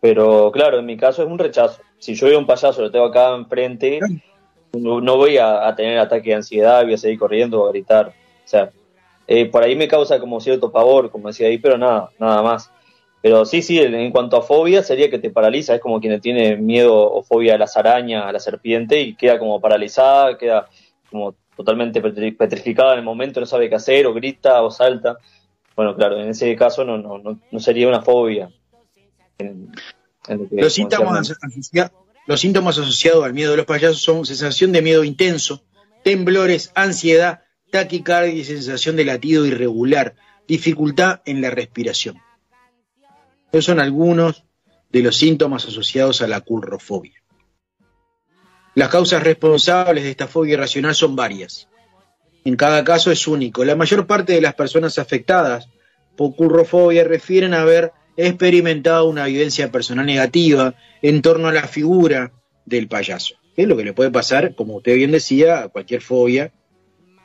Pero claro, en mi caso es un rechazo. Si yo veo un payaso, lo tengo acá enfrente, no, voy a, a, tener ataque de ansiedad, voy a seguir corriendo o a gritar. O sea, eh, por ahí me causa como cierto pavor, como decía ahí, pero nada, nada más. Pero sí, sí, en cuanto a fobia, sería que te paraliza, es como quien tiene miedo o fobia a las arañas, a la serpiente, y queda como paralizada, queda como totalmente petrificada en el momento, no sabe qué hacer, o grita, o salta. Bueno, claro, en ese caso no, no, no, sería una fobia. los, síntomas los síntomas asociados al miedo de los payasos son sensación de miedo intenso, temblores, ansiedad, taquicardia y sensación de latido irregular, dificultad en la respiración. Esos son algunos de los síntomas asociados a la currofobia. Las causas responsables de esta fobia irracional son varias. En cada caso es único. La mayor parte de las personas afectadas por currofobia refieren a haber experimentado una vivencia personal negativa en torno a la figura del payaso. es lo que le puede pasar, como usted bien decía, a cualquier fobia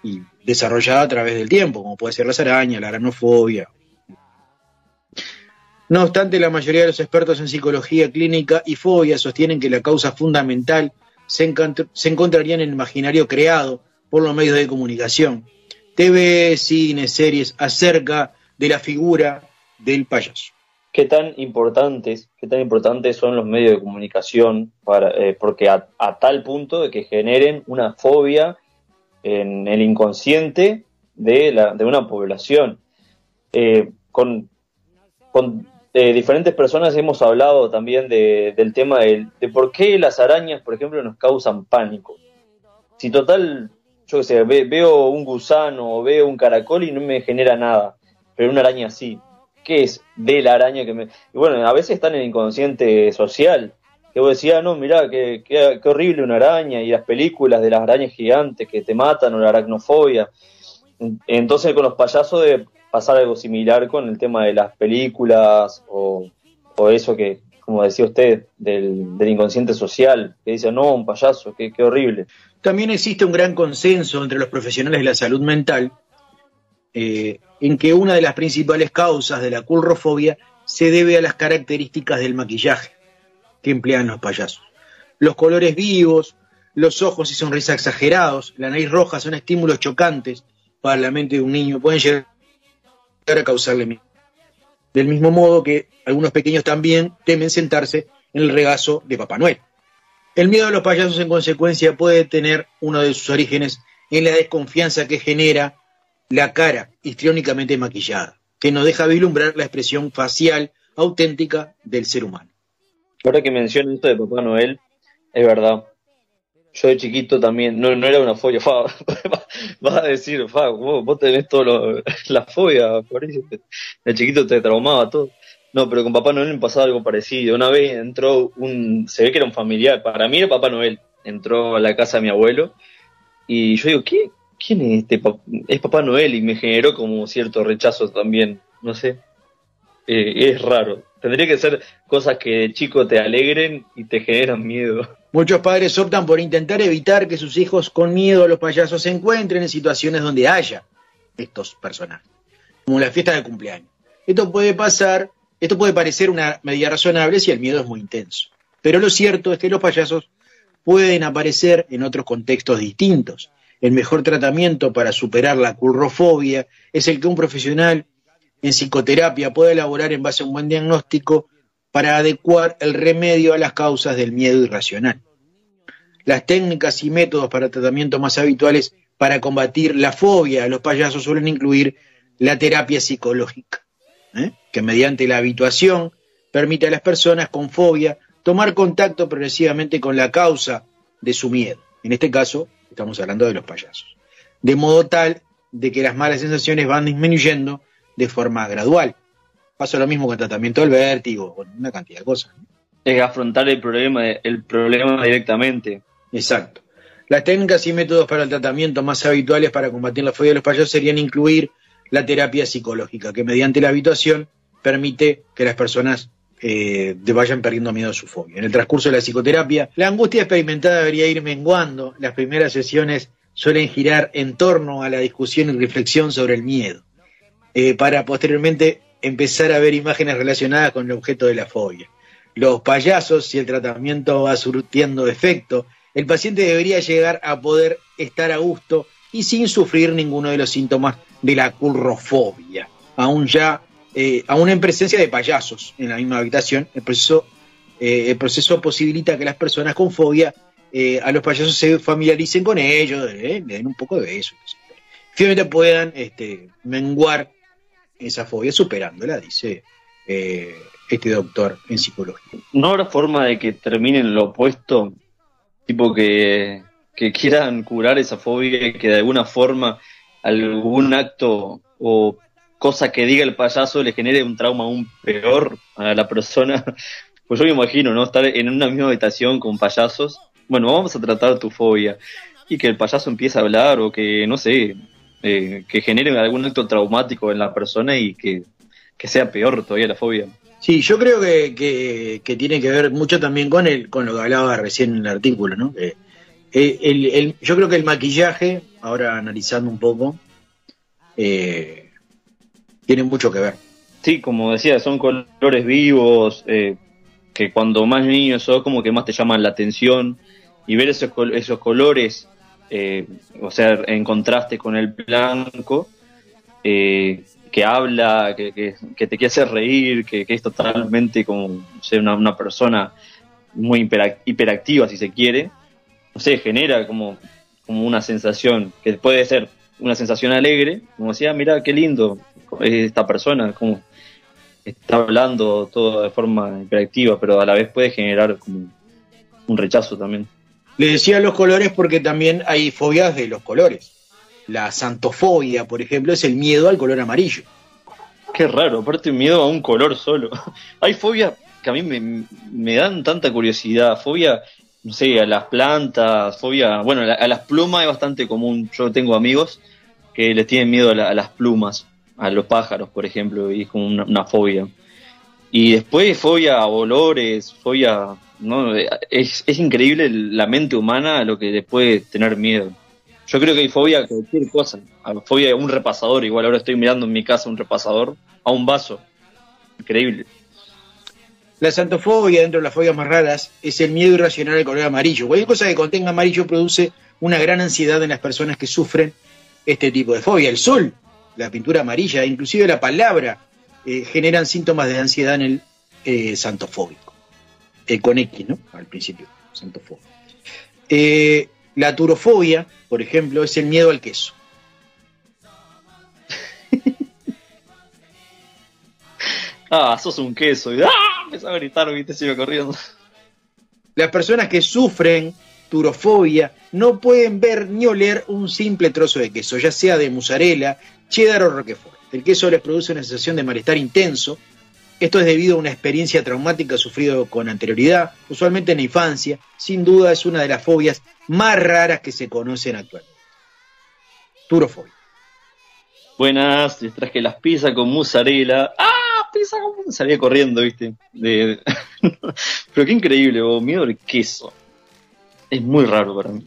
y desarrollada a través del tiempo, como puede ser las arañas, la aranofobia. No obstante, la mayoría de los expertos en psicología clínica y fobia sostienen que la causa fundamental se, encontraría en el imaginario creado por los medios de comunicación, TV, cine, series, acerca de la figura del payaso. ¿Qué tan importantes, qué tan importantes son los medios de comunicación para, eh, porque a, tal punto de que generen una fobia en el inconsciente de, la, de una población. Eh, con, con eh, diferentes personas hemos hablado también de, del tema de, por qué las arañas, por ejemplo, nos causan pánico. Si total, yo qué sé, veo un gusano o veo un caracol y no me genera nada, pero una araña sí. ¿Qué es de la araña que me.? Y bueno, a veces está en el inconsciente social que vos decías, no, mirá, qué, horrible una araña, y las películas de las arañas gigantes que te matan, o la aracnofobia. Entonces con los payasos debe pasar algo similar con el tema de las películas, o, eso que, como decía usted, del, inconsciente social, que dice, no, un payaso, qué, qué horrible. También existe un gran consenso entre los profesionales de la salud mental eh, en que una de las principales causas de la culrofobia se debe a las características del maquillaje que emplean los payasos. Los colores vivos, los ojos y sonrisas exagerados, la nariz roja son estímulos chocantes para la mente de un niño, pueden llegar a causarle miedo. Del mismo modo que algunos pequeños también temen sentarse en el regazo de Papá Noel. El miedo a los payasos, en consecuencia, puede tener uno de sus orígenes en la desconfianza que genera la cara histriónicamente maquillada, que no deja vislumbrar la expresión facial auténtica del ser humano. Ahora que mencionas esto de Papá Noel, es verdad. Yo de chiquito también, no, era una fobia, fa, vas a decir, fa, vos, tenés todo la fobia, por eso de chiquito te traumaba todo. No, pero con Papá Noel me pasaba algo parecido. Una vez entró un, se ve que era un familiar, para mí era Papá Noel, entró a la casa de mi abuelo y yo digo, ¿qué? ¿Quién es este? Es Papá Noel y me generó como cierto rechazo también, no sé. Eh, es raro. Tendría que ser cosas que de chico te alegren y te generan miedo. Muchos padres optan por intentar evitar que sus hijos con miedo a los payasos se encuentren en situaciones donde haya estos personajes, como la fiesta de cumpleaños. Esto puede pasar, esto puede parecer una medida razonable si el miedo es muy intenso. Pero lo cierto es que los payasos pueden aparecer en otros contextos distintos. El mejor tratamiento para superar la currofobia es el que un profesional en psicoterapia puede elaborar en base a un buen diagnóstico para adecuar el remedio a las causas del miedo irracional. Las técnicas y métodos para tratamiento más habituales para combatir la fobia a los payasos suelen incluir la terapia psicológica, ¿eh? que mediante la habituación permite a las personas con fobia tomar contacto progresivamente con la causa de su miedo. En este caso, estamos hablando de los payasos. De modo tal de que las malas sensaciones van disminuyendo de forma gradual. Pasa lo mismo con el tratamiento del vértigo, con una cantidad de cosas. Es afrontar el problema, el problema directamente. Exacto. Las técnicas y métodos para el tratamiento más habituales para combatir la fobia de los payasos serían incluir la terapia psicológica, que mediante la habituación permite que las personas eh, vayan perdiendo miedo a su fobia. En el transcurso de la psicoterapia, la angustia experimentada debería ir menguando. Las primeras sesiones suelen girar en torno a la discusión y reflexión sobre el miedo, eh, para posteriormente empezar a ver imágenes relacionadas con el objeto de la fobia. Los payasos, si el tratamiento va surtiendo efecto, el paciente debería llegar a poder estar a gusto y sin sufrir ninguno de los síntomas de la currofobia. Aún ya, eh, aún en presencia de payasos en la misma habitación, el proceso, eh, el proceso posibilita que las personas con fobia a los payasos se familiaricen con ellos, le den un poco de eso. Finalmente puedan este, menguar esa fobia superándola, dice este doctor en psicología. ¿No habrá forma de que terminen lo opuesto tipo que, quieran curar esa fobia y que de alguna forma algún acto o cosa que diga el payaso le genere un trauma aún peor a la persona. Pues yo me imagino, ¿no? Estar en una misma habitación con payasos. Bueno, vamos a tratar tu fobia. Y que el payaso empiece a hablar o que, no sé, eh, que genere algún acto traumático en la persona y que, que sea peor todavía la fobia. Sí, yo creo que, tiene que ver mucho también con el, con lo que hablaba recién en el artículo, ¿no? Eh, el, yo creo que el maquillaje, ahora analizando un poco, eh, tiene mucho que ver. Sí, como decía, son colores vivos, eh, que cuando más niños sos, como que más te llaman la atención, y ver esos, esos colores, o sea, en contraste con el blanco, eh, que habla, que, que, te quiere hacer reír, que, es totalmente como ser una, persona muy hiperactiva, si se quiere, no sé, genera como, como una sensación que puede ser una sensación alegre, como decía, mira qué lindo esta persona, como está hablando todo de forma hiperactiva, pero a la vez puede generar como un rechazo también. Le decía los colores porque también hay fobias de los colores. La santofobia, por ejemplo, es el miedo al color amarillo. Qué raro, aparte miedo a un color solo. Hay fobia que a mí me, dan tanta curiosidad. Fobia, no sé, a las plantas, fobia, bueno, a las plumas es bastante común. Yo tengo amigos que les tienen miedo a, las plumas, a los pájaros, por ejemplo, y es como una, fobia. Y después fobia a olores, fobia, ¿no? Es, es increíble la mente humana lo que le puede tener miedo. Yo creo que hay fobia a cualquier cosa. Fobia a un repasador, igual ahora estoy mirando en mi casa un repasador, a un vaso. Increíble. La santofobia, dentro de las fobias más raras, es el miedo irracional al color amarillo. Cualquier cosa que contenga amarillo produce una gran ansiedad en las personas que sufren este tipo de fobia. El sol, la pintura amarilla, inclusive la palabra, eh, generan síntomas de ansiedad en el eh, santofóbico. Eh, con X, ¿no? Al principio, santofóbico. Eh, la turofobia, por ejemplo, es el miedo al queso. ah, sos un queso. ¡Ah! Empezó a gritar, viste, sigo corriendo. Las personas que sufren turofobia no pueden ver ni oler un simple trozo de queso, ya sea de mozzarella, cheddar o roquefort. El queso les produce una sensación de malestar intenso, esto es debido a una experiencia traumática sufrida con anterioridad, usualmente en la infancia. Sin duda es una de las fobias más raras que se conocen actualmente. Turofobia. Buenas, les traje las pizzas con mozzarella. ¡Ah! Pizza con Salía corriendo, ¿viste? Pero qué increíble, vos. miedo al queso. Es muy raro para mí.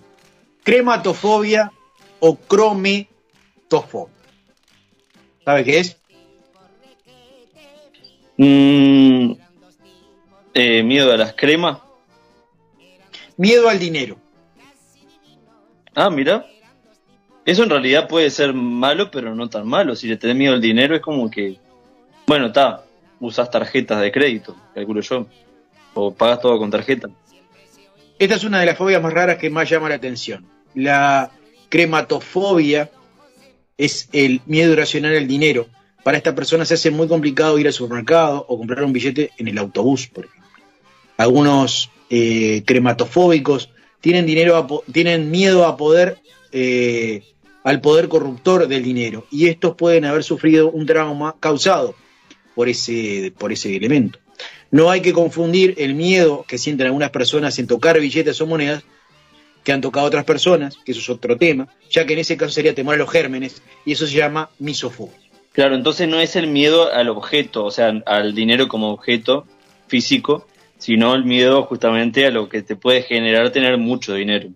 Crematofobia o crometofobia. ¿Sabe qué es? Mm, eh, miedo a las cremas. Miedo al dinero. Ah, mira. Eso en realidad puede ser malo, pero no tan malo. Si le tenés miedo al dinero, es como que. Bueno, está. Usas tarjetas de crédito, calculo yo. O pagas todo con tarjeta. Esta es una de las fobias más raras que más llama la atención. La crematofobia es el miedo irracional al dinero. Para esta persona se hace muy complicado ir al supermercado o comprar un billete en el autobús, por ejemplo. Algunos eh, crematofóbicos tienen, dinero a tienen miedo a poder, eh, al poder corruptor del dinero y estos pueden haber sufrido un trauma causado por ese, por ese elemento. No hay que confundir el miedo que sienten algunas personas en tocar billetes o monedas que han tocado otras personas, que eso es otro tema, ya que en ese caso sería temor a los gérmenes y eso se llama misofobia. Claro, entonces no es el miedo al objeto, o sea, al dinero como objeto físico, sino el miedo justamente a lo que te puede generar tener mucho dinero.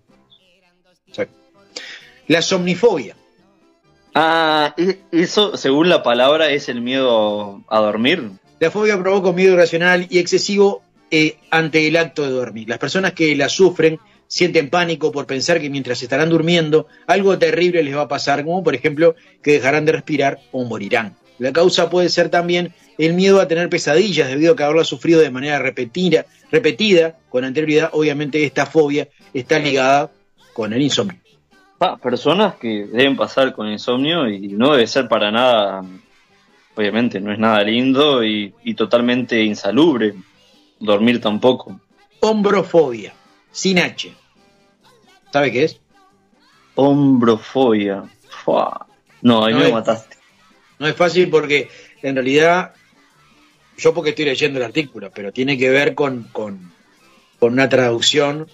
La somnifobia. Ah, e- eso, según la palabra, es el miedo a dormir. La fobia provoca un miedo irracional y excesivo eh, ante el acto de dormir. Las personas que la sufren sienten pánico por pensar que mientras estarán durmiendo algo terrible les va a pasar, como por ejemplo que dejarán de respirar o morirán. La causa puede ser también el miedo a tener pesadillas debido a que haberla sufrido de manera repetida, repetida con anterioridad. Obviamente esta fobia está ligada con el insomnio. Ah, personas que deben pasar con insomnio y no debe ser para nada, obviamente, no es nada lindo y, y totalmente insalubre dormir tampoco. Hombrofobia, sin H. ¿Sabe qué es? Hombrofobia. Fua. No, ahí No me es- mataste. No es fácil porque en realidad, yo porque estoy leyendo el artículo, pero tiene que ver con, con, con una traducción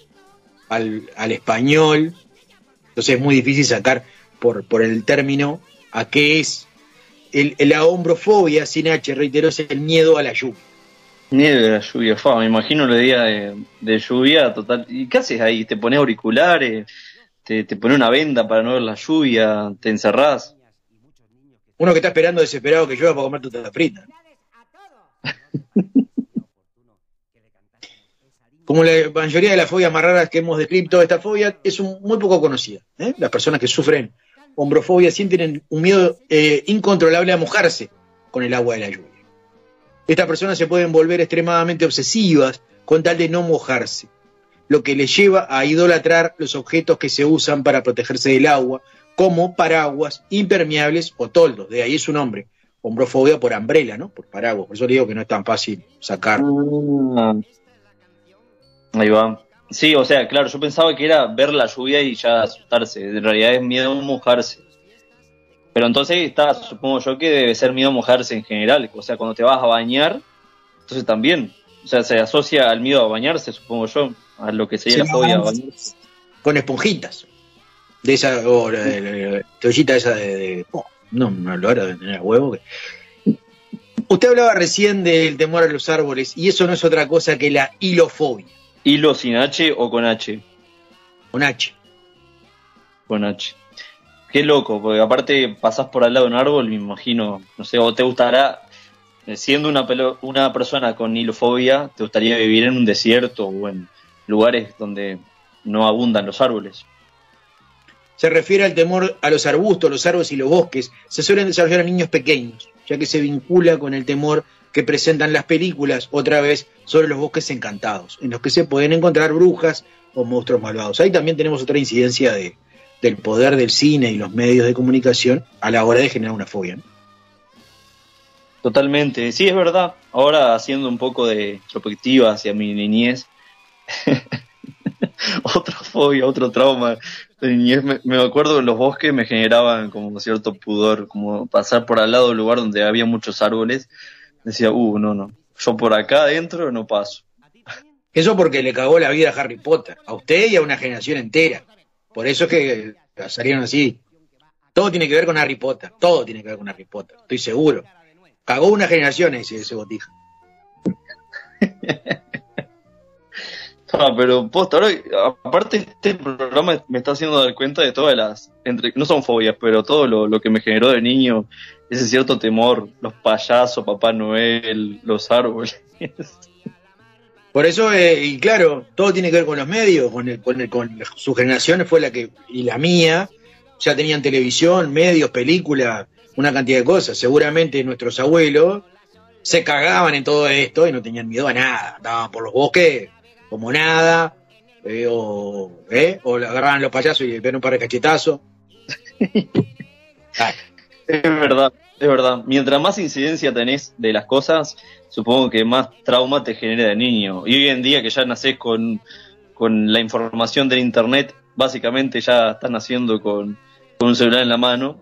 al, al español, entonces es muy difícil sacar por, por el término a qué es. El, la hombrofobia, sin H, reitero, es el miedo a la lluvia. Nieve de la lluvia, fa, me imagino los días de, lluvia total. ¿Y qué haces ahí? ¿Te pones auriculares? ¿Te, pones una venda para no ver la lluvia? ¿Te encerrás? Uno que está esperando desesperado que llueva para comer torta frita. Como la mayoría de las fobias más raras que hemos descrito, esta fobia es un- muy poco conocida. ¿eh? Las personas que sufren hombrofobia sienten un miedo eh, incontrolable a mojarse con el agua de la lluvia. Estas personas se pueden volver extremadamente obsesivas con tal de no mojarse, lo que les lleva a idolatrar los objetos que se usan para protegerse del agua, como paraguas, impermeables o toldos. De ahí su nombre, hombrofobia por umbrella, ¿no? Por paraguas. Por eso le digo que no es tan fácil sacar. Ah. Ahí va. Sí, o sea, claro, yo pensaba que era ver la lluvia y ya asustarse. En realidad es miedo a mojarse. Pero entonces está, supongo yo que debe ser miedo a mojarse en general. O sea, cuando te vas a bañar, entonces también. O sea, se asocia al miedo a bañarse, supongo yo, a lo que sería Sí, la fobia a bañarse. Con esponjitas. De esa, o la, la- la- la toallita esa de. de- oh, no, no lo hará de tener huevo. que- Usted hablaba recién del temor a los árboles, y eso no es otra cosa que la hilofobia. ¿Hilo sin H o con H? Con H. Con H. Qué loco, porque aparte pasás por al lado de un árbol, me imagino, no sé, o te gustará, eh, siendo una, una persona con hilofobia, te gustaría vivir en un desierto o en lugares donde no abundan los árboles. Se refiere al temor a los arbustos, los árboles y los bosques. Se suelen desarrollar en niños pequeños, ya que se vincula con el temor que presentan las películas, otra vez, sobre los bosques encantados, en los que se pueden encontrar brujas o monstruos malvados. Ahí también tenemos otra incidencia de, del poder del cine y los medios de comunicación a la hora de generar una fobia. ¿no? Totalmente, sí, es verdad. Ahora haciendo un poco de perspectiva hacia mi niñez, otra fobia, otro trauma de niñez, me, me acuerdo que los bosques me generaban como cierto pudor, como pasar por al lado del lugar donde había muchos árboles, decía, uh, no, no, yo por acá adentro no paso. Eso porque le cagó la vida a Harry Potter, a usted y a una generación entera. Por eso es que salieron así. Todo tiene que ver con Harry Potter, todo tiene que ver con Harry Potter, estoy seguro. Cagó una generación ese, botija. Ah, pero posta, ahora, aparte este programa me está haciendo dar cuenta de todas las, entre, no son fobias, pero todo lo, lo que me generó de niño, ese cierto temor, los payasos, Papá Noel, los árboles. Por eso, eh, y claro, todo tiene que ver con los medios, con, el, con, el, con su generación fue la que, y la mía, ya tenían televisión, medios, películas, una cantidad de cosas. Seguramente nuestros abuelos se cagaban en todo esto y no tenían miedo a nada. Andaban por los bosques como nada, eh, o, eh, o agarraban los payasos y le pegaban un par de cachetazos, Es verdad, es verdad. Mientras más incidencia tenés de las cosas, supongo que más trauma te genera de niño. Y hoy en día que ya nacés con, con la información del internet, básicamente ya estás naciendo con, un celular en la mano,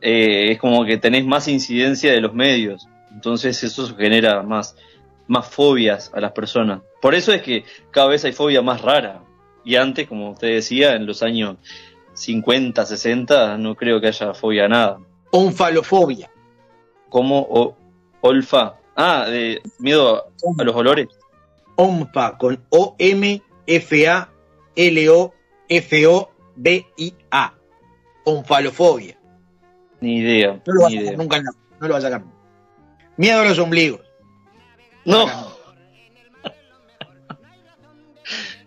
eh, es como que tenés más incidencia de los medios. Entonces eso genera más, más fobias a las personas. Por eso es que cada vez hay fobia más rara. Y antes, como usted decía, en los años 50, 60, no creo que haya fobia a nada. Onfalofobia. ¿Cómo? O, olfa. Ah, de miedo a, a los olores. OMFA, con O-M-F-A-L-O-F-O-B-I-A. Onfalofobia. Ni idea. No lo vas a sacar nunca, no, no lo vas a sacar. Miedo a los ombligos. No.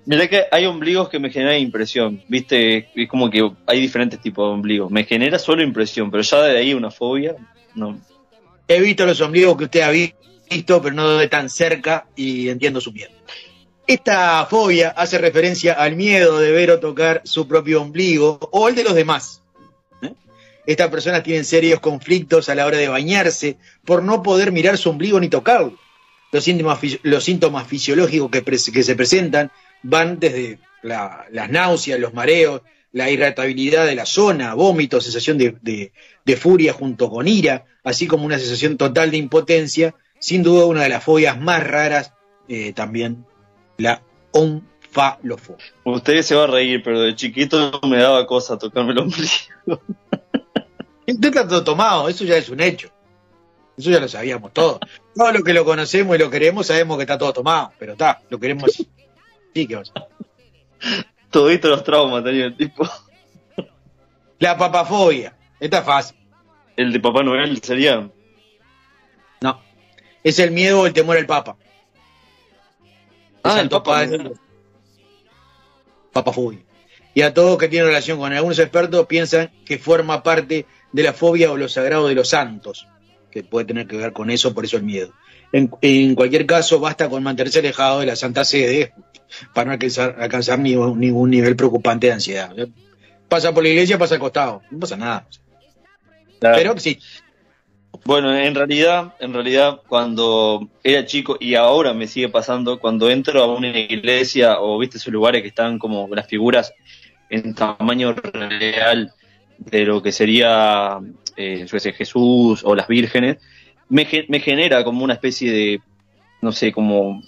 Mirá que hay ombligos que me generan impresión, viste, es como que hay diferentes tipos de ombligos. Me genera solo impresión, pero ya de ahí una fobia, no. He visto los ombligos que usted ha vi- visto, pero no de tan cerca y entiendo su miedo. Esta fobia hace referencia al miedo de ver o tocar su propio ombligo o el de los demás. ¿eh? Estas personas tienen serios conflictos a la hora de bañarse por no poder mirar su ombligo ni tocarlo. Los síntomas, los síntomas fisiológicos que, que se presentan van desde la- las náuseas, los mareos, la irritabilidad de la zona, vómito, sensación de, de- de furia junto con ira, así como una sensación total de impotencia, sin duda una de las fobias más raras eh, también, la onfalofobia. Usted se va a reír, pero de chiquito me daba cosa tocarme el ombligo. Usted está todo tomado, eso ya es un hecho. Eso ya lo sabíamos todos. Todo lo que lo conocemos y lo queremos sabemos que está todo tomado, pero está, lo queremos así. Sí, que vamos. Todito los traumas tenía el tipo. La papafobia, esta es fácil. El de Papá Noel sería. No, es el miedo o el temor al papa. Ah, el Papa. Noel. Papafobia. Y a todos que tienen relación con algunos expertos piensan que forma parte de la fobia o lo sagrado de los santos, que puede tener que ver con eso, por eso el miedo. En, en cualquier caso, basta con mantenerse alejado de la Santa Sede para no alcanzar, alcanzar ningún, ningún nivel preocupante de ansiedad. Pasa por la iglesia, pasa al costado, no pasa nada. Claro. Pero sí, Bueno, en realidad, en realidad, cuando era chico y ahora me sigue pasando, cuando entro a una iglesia o viste esos lugares que están como las figuras en tamaño real de lo que sería, eh, yo qué sé, Jesús o las vírgenes, me, me genera como una especie de, no sé, como,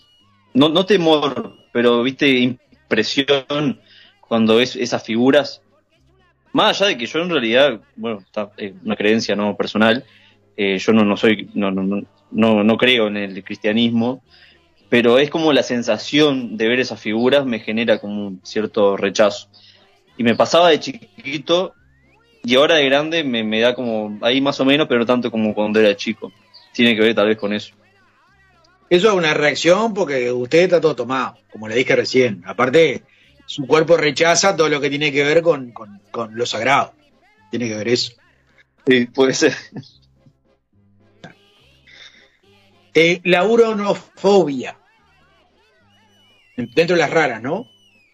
no, no temor, pero viste, impresión cuando ves esas figuras. Más allá de que yo en realidad, bueno, está, eh, una creencia no personal, eh, yo no, no soy, no, no, no, no, creo en el cristianismo, pero es como la sensación de ver esas figuras me genera como un cierto rechazo. Y me pasaba de chiquito y ahora de grande me, me da como ahí más o menos, pero tanto como cuando era chico. Tiene que ver tal vez con eso. Eso es una reacción porque usted está todo tomado, como le dije recién. Aparte, su cuerpo rechaza todo lo que tiene que ver con, con- con lo sagrado. Tiene que ver eso. Sí, puede ser. Eh, la uronofobia. Dentro de las raras, ¿no?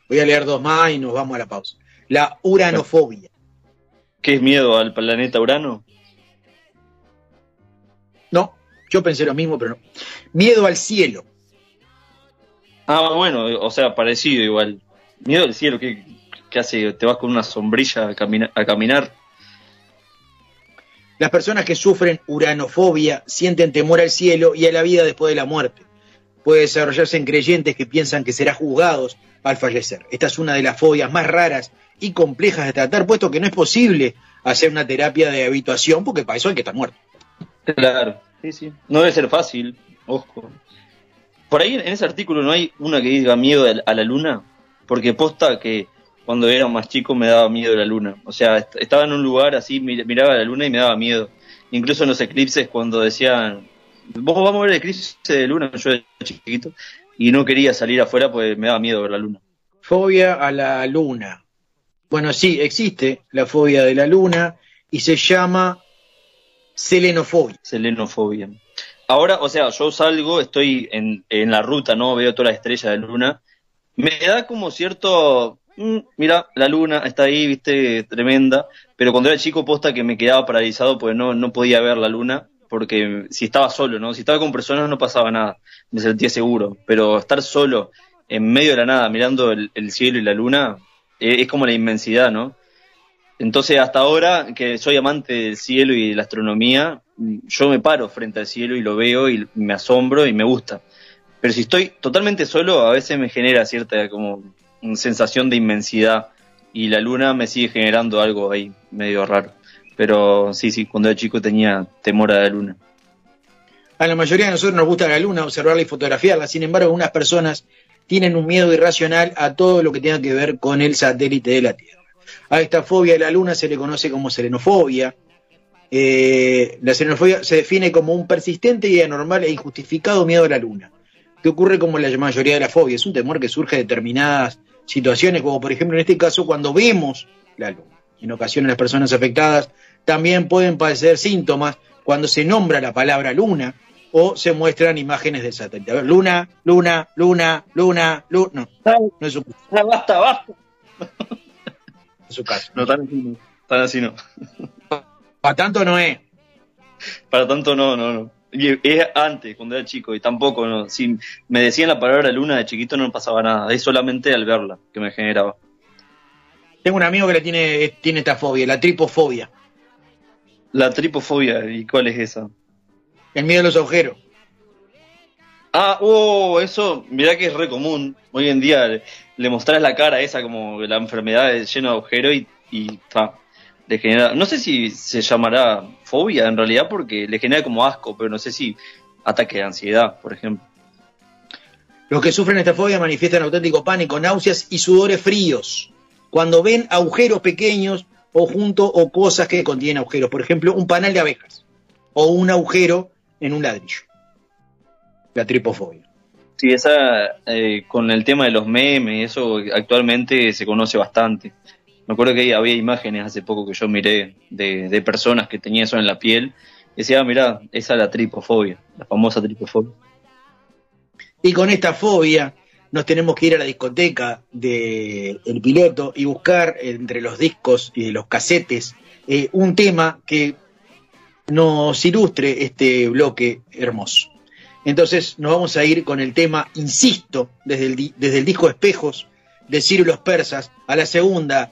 Voy a leer dos más y nos vamos a la pausa. La uranofobia. ¿Qué es miedo al planeta Urano? No, yo pensé lo mismo, pero no. Miedo al cielo. Ah, bueno, o sea, parecido igual. Miedo al cielo, ¿qué, qué hace? ¿Te vas con una sombrilla a, camina- a caminar? Las personas que sufren uranofobia sienten temor al cielo y a la vida después de la muerte. Puede desarrollarse en creyentes que piensan que serán juzgados al fallecer. Esta es una de las fobias más raras y complejas de tratar, puesto que no es posible hacer una terapia de habituación porque para eso hay que estar muerto. Claro, sí, sí. No debe ser fácil, ojo. Por ahí en ese artículo no hay una que diga miedo a la- luna, porque posta que cuando era más chico me daba miedo la luna. O sea, est- estaba en un lugar así, mir- miraba la luna y me daba miedo. Incluso en los eclipses cuando decían, vos vamos a ver el eclipse de luna, yo era chiquito, y no quería salir afuera porque me daba miedo ver la luna. Fobia a la luna. Bueno, sí, existe la fobia de la luna y se llama selenofobia. Selenofobia. Ahora, o sea, yo salgo, estoy en, en la ruta, ¿no? Veo todas las estrellas de luna. Me da como cierto "Mm, mira, la luna está ahí, viste, tremenda. Pero cuando era chico, posta que me quedaba paralizado porque no, no podía ver la luna. Porque si estaba solo, ¿no? Si estaba con personas no pasaba nada. Me sentía seguro. Pero estar solo, en medio de la nada, mirando el, el cielo y la luna, eh, es como la inmensidad, ¿no? Entonces, hasta ahora que soy amante del cielo y de la astronomía, yo me paro frente al cielo y lo veo y me asombro y me gusta. Pero si estoy totalmente solo, a veces me genera cierta como sensación de inmensidad y la luna me sigue generando algo ahí medio raro. Pero sí, sí, cuando era chico tenía temor a la luna. A la mayoría de nosotros nos gusta la luna, observarla y fotografiarla. Sin embargo, algunas personas tienen un miedo irracional a todo lo que tenga que ver con el satélite de la Tierra. A esta fobia de la luna se le conoce como serenofobia. Eh, la serenofobia se define como un persistente y anormal e injustificado miedo a la luna, que ocurre como la mayoría de las fobias. Es un temor que surge de determinadas situaciones, como por ejemplo en este caso cuando vemos la luna. En ocasiones las personas afectadas también pueden padecer síntomas cuando se nombra la palabra luna o se muestran imágenes del satélite. A ver, luna, luna, luna, luna, luna. No, no es su, Ah, basta, basta. Es su caso. No, tan así no. Tan así no. Para tanto no es. Para tanto no, no, no. Y es antes, cuando era chico, y tampoco, no. Si me decían la palabra luna de chiquito no me pasaba nada. Es solamente al verla que me generaba. Tengo un amigo que le tiene, tiene esta fobia, la tripofobia, La tripofobia, ¿y cuál es esa? el miedo a los agujeros. Ah, oh, eso, mirá que es re común. Hoy en día le, mostrás la cara esa como la enfermedad lleno de agujeros y, y ta, le genera, no sé si se llamará fobia en realidad porque le genera como asco, pero no sé si ataque de ansiedad, por ejemplo. Los que sufren esta fobia manifiestan auténtico pánico, náuseas y sudores fríos cuando ven agujeros pequeños o junto o cosas que contienen agujeros. Por ejemplo, un panal de abejas o un agujero en un ladrillo. La tripofobia. Sí, esa eh, con el tema de los memes, eso actualmente se conoce bastante. Me acuerdo que había imágenes hace poco que yo miré de, de personas que tenían eso en la piel. Y decía, ah, mirá, esa es la tripofobia, la famosa tripofobia. Y con esta fobia nos tenemos que ir a la discoteca del el piloto y buscar entre los discos y los casetes eh, un tema que nos ilustre este bloque hermoso. Entonces nos vamos a ir con el tema Insisto, desde el, desde el disco Espejos de Ciro los Persas a la segunda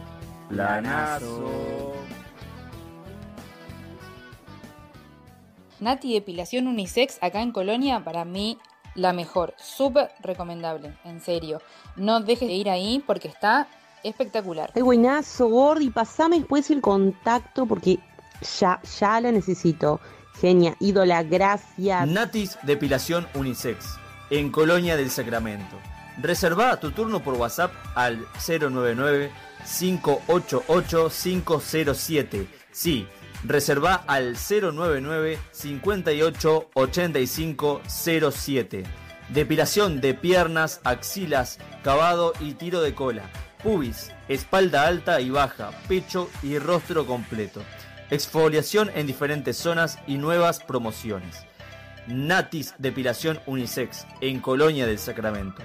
Planazo. Nati Depilación Unisex acá en Colonia, para mí la mejor. Súper recomendable, en serio. No dejes de ir ahí porque está espectacular. Qué buenazo, Gordi. Pasame después el contacto porque ya, ya la necesito. Genia, ídola, gracias. Natis Depilación Unisex, en Colonia del Sacramento. Reserva tu turno por WhatsApp al 099-588-507. Sí, reserva al 099-588507. Depilación de piernas, axilas, cavado y tiro de cola. Pubis, espalda alta y baja, pecho y rostro completo. Exfoliación en diferentes zonas y nuevas promociones. Natis Depilación Unisex, en Colonia del Sacramento.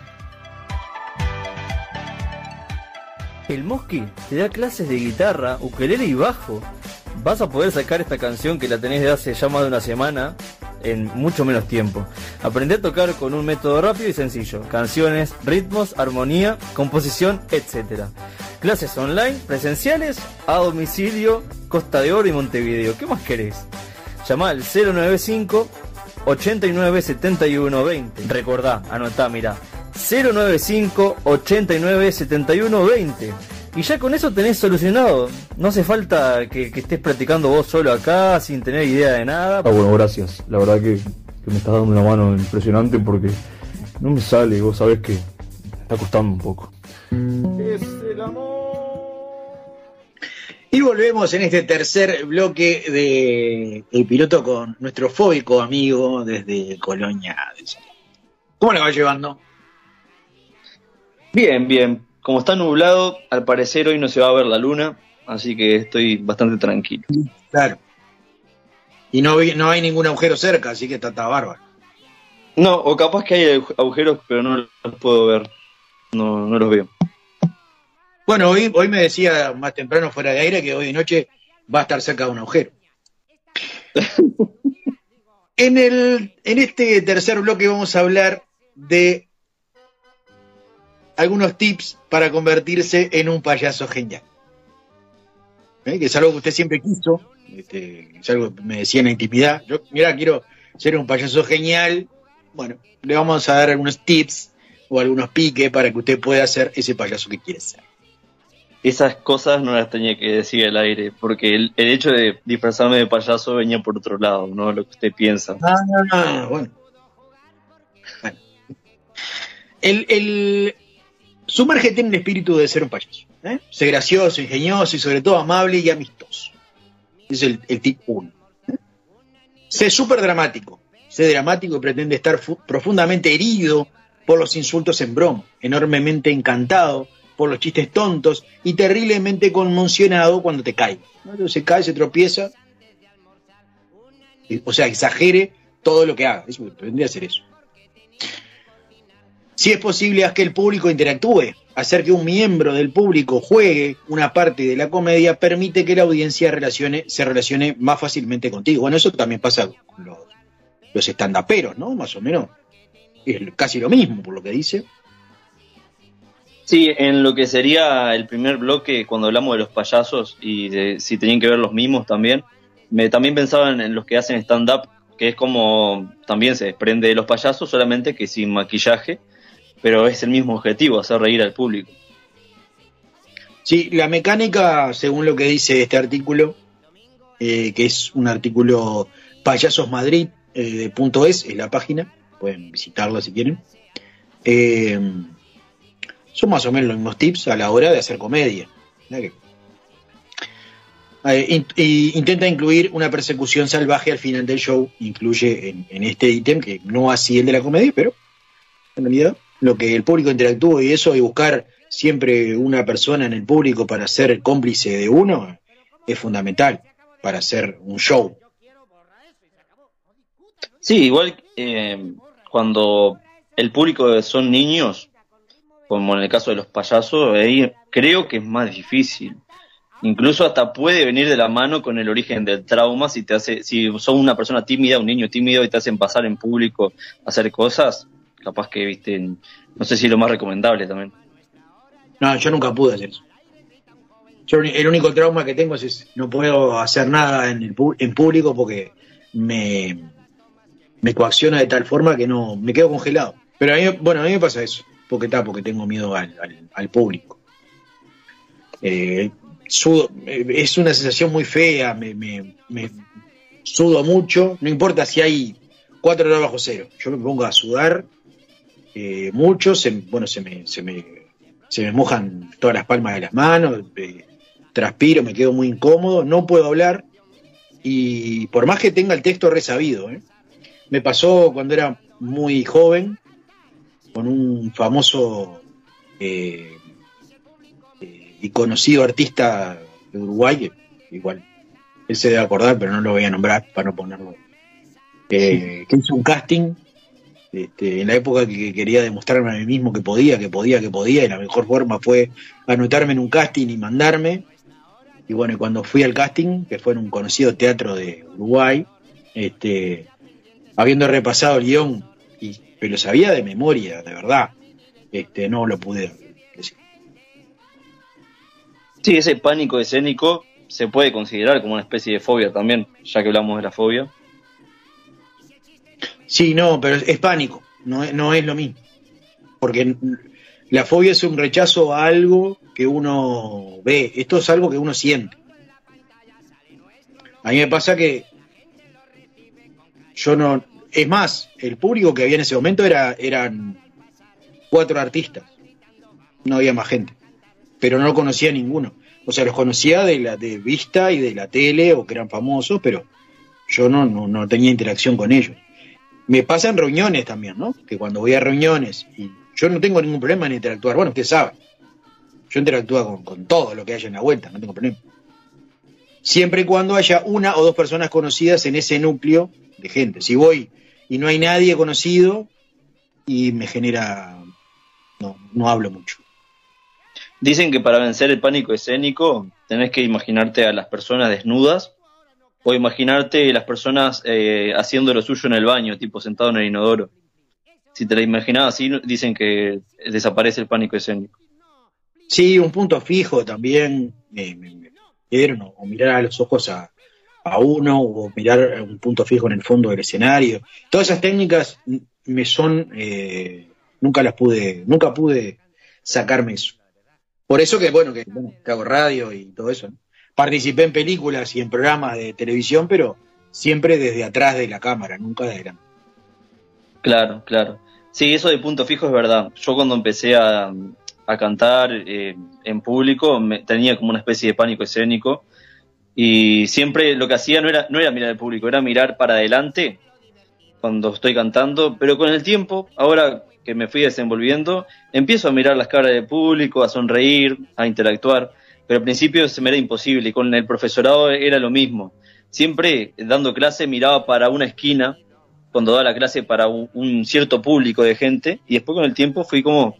El Mosqui te da clases de guitarra, ukelele y bajo. Vas a poder sacar esta canción que la tenés de hace ya más de una semana en mucho menos tiempo. Aprende a tocar con un método rápido y sencillo. Canciones, ritmos, armonía, composición, etc. Clases online, presenciales, a domicilio, Costa de Oro y Montevideo. ¿Qué más querés? Llama al 095 89 71 20. Recordá, anotá, mirá. 095 89 71 20. Y ya con eso tenés solucionado. No hace falta que, que estés practicando vos solo acá sin tener idea de nada. Ah, bueno, gracias. La verdad que, que me estás dando una mano impresionante porque no me sale, vos sabés que me está costando un poco. Es el amor. Y volvemos en este tercer bloque de El Piloto con nuestro fóbico amigo desde Colonia. ¿Cómo le va llevando? Bien, bien. Como está nublado, al parecer hoy no se va a ver la luna, así que estoy bastante tranquilo. Claro. Y no, vi- no hay ningún agujero cerca, así que está, está bárbaro. No, o capaz que hay agujeros, pero no los puedo ver. No, no los veo. Bueno, hoy, hoy me decía más temprano fuera de aire que hoy de noche va a estar cerca de un agujero. en, el, en este tercer bloque vamos a hablar de algunos tips para convertirse en un payaso genial. ¿Eh? Que es algo que usted siempre quiso, este, es algo que me decía en la intimidad. Yo, mira, quiero ser un payaso genial. Bueno, le vamos a dar algunos tips o algunos piques para que usted pueda ser ese payaso que quiere ser. Esas cosas no las tenía que decir al aire, porque el, el hecho de disfrazarme de payaso venía por otro lado, no lo que usted piensa. Ah, bueno. Bueno. El, el, sumérgete en el espíritu de ser un payaso. ¿eh? Sé gracioso, ingenioso y sobre todo amable y amistoso. Es el, el tip 1. Sé súper dramático. Sé dramático y pretende estar fu- profundamente herido por los insultos en broma, enormemente encantado por los chistes tontos y terriblemente conmocionado cuando te cae. ¿no? Se cae, se tropieza. O sea, exagere todo lo que haga. Eso a ser eso. Si es posible, haz que el público interactúe. Hacer que un miembro del público juegue una parte de la comedia permite que la audiencia relacione, se relacione más fácilmente contigo. Bueno, eso también pasa con los, los estandaperos, ¿no? Más o menos. Es casi lo mismo, por lo que dice. Sí, en lo que sería el primer bloque, cuando hablamos de los payasos y de si tenían que ver los mimos también, me también pensaba en, en los que hacen stand-up, que es como también se desprende de los payasos, solamente que sin maquillaje, pero es el mismo objetivo, hacer reír al público. Sí, la mecánica, según lo que dice este artículo, eh, que es un artículo Payasos Madrid eh, de punto es, es la página, pueden visitarla si quieren. Eh, son más o menos los mismos tips a la hora de hacer comedia. Eh, y intenta incluir una persecución salvaje al final del show, incluye en, en este ítem, que no así el de la comedia, pero en realidad lo que el público interactúa y eso, y buscar siempre una persona en el público para ser cómplice de uno es fundamental para hacer un show. Sí, igual eh, cuando el público son niños, como en el caso de los payasos, ahí creo que es más difícil. Incluso hasta puede venir de la mano con el origen del trauma si te hace, si sos una persona tímida, un niño tímido y te hacen pasar en público hacer cosas, capaz que viste, no sé si es lo más recomendable también. No, yo nunca pude hacer eso. Yo el único trauma que tengo es ese. no puedo hacer nada en, el, en público porque me, me coacciona de tal forma que no me quedo congelado. Pero a mí, bueno, a mí me pasa eso, porque está, porque tengo miedo al, al, público. Eh, sudo, eh, es una sensación muy fea, me, me, me, sudo mucho, no importa si hay 4 grados bajo cero, yo me pongo a sudar eh, mucho, se, bueno, se me, se me se me mojan todas las palmas de las manos, eh, transpiro, me quedo muy incómodo, no puedo hablar y por más que tenga el texto resabido, ¿eh? me pasó cuando era muy joven con un famoso eh, y conocido artista de Uruguay, igual él se debe acordar, pero no lo voy a nombrar para no ponerlo, que hizo un casting este, en la época que quería demostrarme a mí mismo que podía, que podía, que podía, y la mejor forma fue anotarme en un casting y mandarme. Y bueno, cuando fui al casting, que fue en un conocido teatro de Uruguay, este, habiendo repasado el guion, y, pero sabía de memoria, de verdad, este, no lo pude decir. Sí, ese pánico escénico se puede considerar como una especie de fobia también, ya que hablamos de la fobia. Sí, no, pero es, pánico, no, no es lo mismo. Porque la fobia es un rechazo a algo que uno ve, esto es algo que uno siente. A mí me pasa que yo no, es más, el público que había en ese momento era, eran cuatro artistas, no había más gente, pero no conocía ninguno. O sea, los conocía de la de vista y de la tele o que eran famosos, pero yo no, no, no tenía interacción con ellos. Me pasa en reuniones también, ¿no? Que cuando voy a reuniones y yo no tengo ningún problema en interactuar. Bueno, usted sabe, yo interactúo con, todo lo que haya en la vuelta, no tengo problema. Siempre y cuando haya una o dos personas conocidas en ese núcleo de gente. Si voy y no hay nadie conocido y me genera... No, no hablo mucho. Dicen que para vencer el pánico escénico tenés que imaginarte a las personas desnudas o imaginarte las personas eh, haciendo lo suyo en el baño, tipo sentado en el inodoro. Si te la imaginas así, dicen que desaparece el pánico escénico. Sí, un punto fijo también, o mirar a los ojos a, uno, o mirar un punto fijo en el fondo del escenario. Todas esas técnicas me son, eh, nunca las pude, nunca pude sacarme eso. Por eso que, bueno, que, bueno, que hago radio y todo eso. ¿no? Participé en películas y en programas de televisión, pero siempre desde atrás de la cámara, nunca de adelante. Claro, claro. Sí, eso de punto fijo es verdad. Yo cuando empecé a, cantar eh, en público me, tenía como una especie de pánico escénico y siempre lo que hacía no era, no era mirar al público, era mirar para adelante cuando estoy cantando, pero con el tiempo, ahora que me fui desenvolviendo, empiezo a mirar las caras del público, a sonreír, a interactuar pero al principio se me era imposible y con el profesorado era lo mismo. Siempre dando clase miraba para una esquina cuando daba la clase para un, cierto público de gente y después con el tiempo fui como,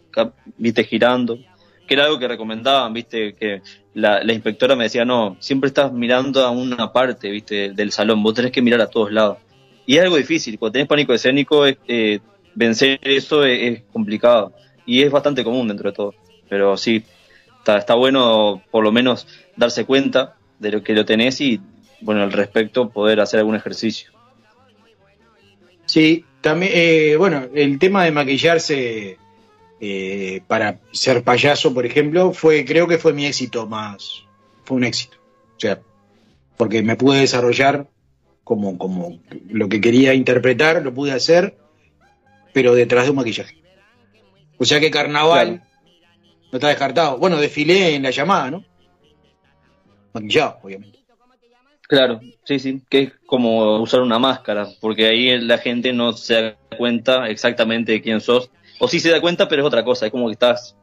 viste, girando, que era algo que recomendaban, viste, que la, inspectora me decía, no, siempre estás mirando a una parte, viste, del salón, vos tenés que mirar a todos lados. Y es algo difícil, cuando tenés pánico escénico, eh, vencer eso es complicado y es bastante común dentro de todo, pero sí, está, bueno por lo menos darse cuenta de lo que lo tenés y, bueno, al respecto poder hacer algún ejercicio. Sí, también, eh, bueno, el tema de maquillarse eh, para ser payaso, por ejemplo, fue, creo que fue mi éxito más, fue un éxito. O sea, porque me pude desarrollar como, como lo que quería interpretar, lo pude hacer, pero detrás de un maquillaje. O sea que carnaval no está descartado. Bueno, desfilé en la llamada, ¿no? Maquillado, obviamente. Claro, sí, sí, que es como usar una máscara, porque ahí la gente no se da cuenta exactamente de quién sos. O sí se da cuenta, pero es otra cosa, es como que estás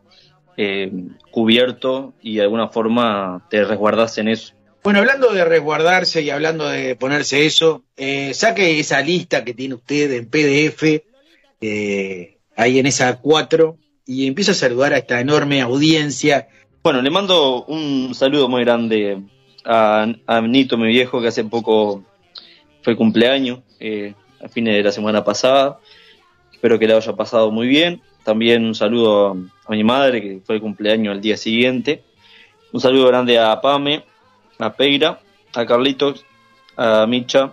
eh, cubierto y de alguna forma te resguardas en eso. Bueno, hablando de resguardarse y hablando de ponerse eso, eh, saque esa lista que tiene usted en PDF, eh, ahí en esa 4, y empieza a saludar a esta enorme audiencia. Bueno, le mando un saludo muy grande a, a Nito, mi viejo, que hace poco fue cumpleaños, eh, a fines de la semana pasada. Espero que le haya pasado muy bien. También un saludo a, mi madre, que fue cumpleaños al día siguiente. Un saludo grande a Pame, a Peira, a Carlitos, a Micha,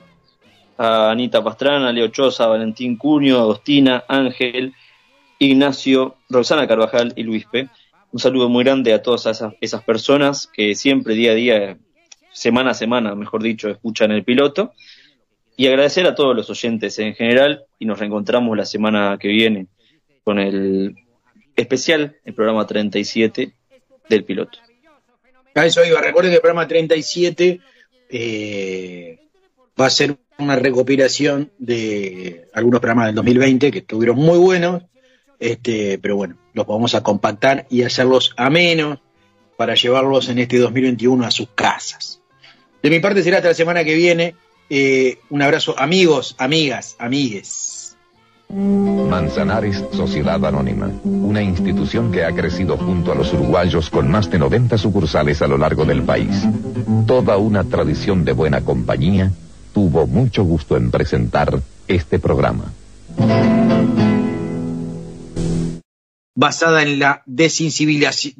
a Anita Pastrana, a Leo Choza, a Valentín Cuño, a Agostina, Ángel, Ignacio, Rosana Carvajal y Luispe. Un saludo muy grande a todas esas, esas personas que siempre día a día, semana a semana, mejor dicho, escuchan el piloto. Y agradecer a todos los oyentes en general y nos reencontramos la semana que viene con el especial, el programa 37 del piloto. A eso iba, recuerden que el programa 37 eh, va a ser una recopilación de algunos programas del 2020 que estuvieron muy buenos, este, pero bueno, los vamos a compactar y hacerlos a menos para llevarlos en este 2021 a sus casas. De mi parte será hasta la semana que viene. Eh, un abrazo, amigos, amigas, amigues. Manzanares Sociedad Anónima, una institución que ha crecido junto a los uruguayos con más de 90 sucursales a lo largo del país. Toda una tradición de buena compañía tuvo mucho gusto en presentar este programa. Basada en la desensibilización,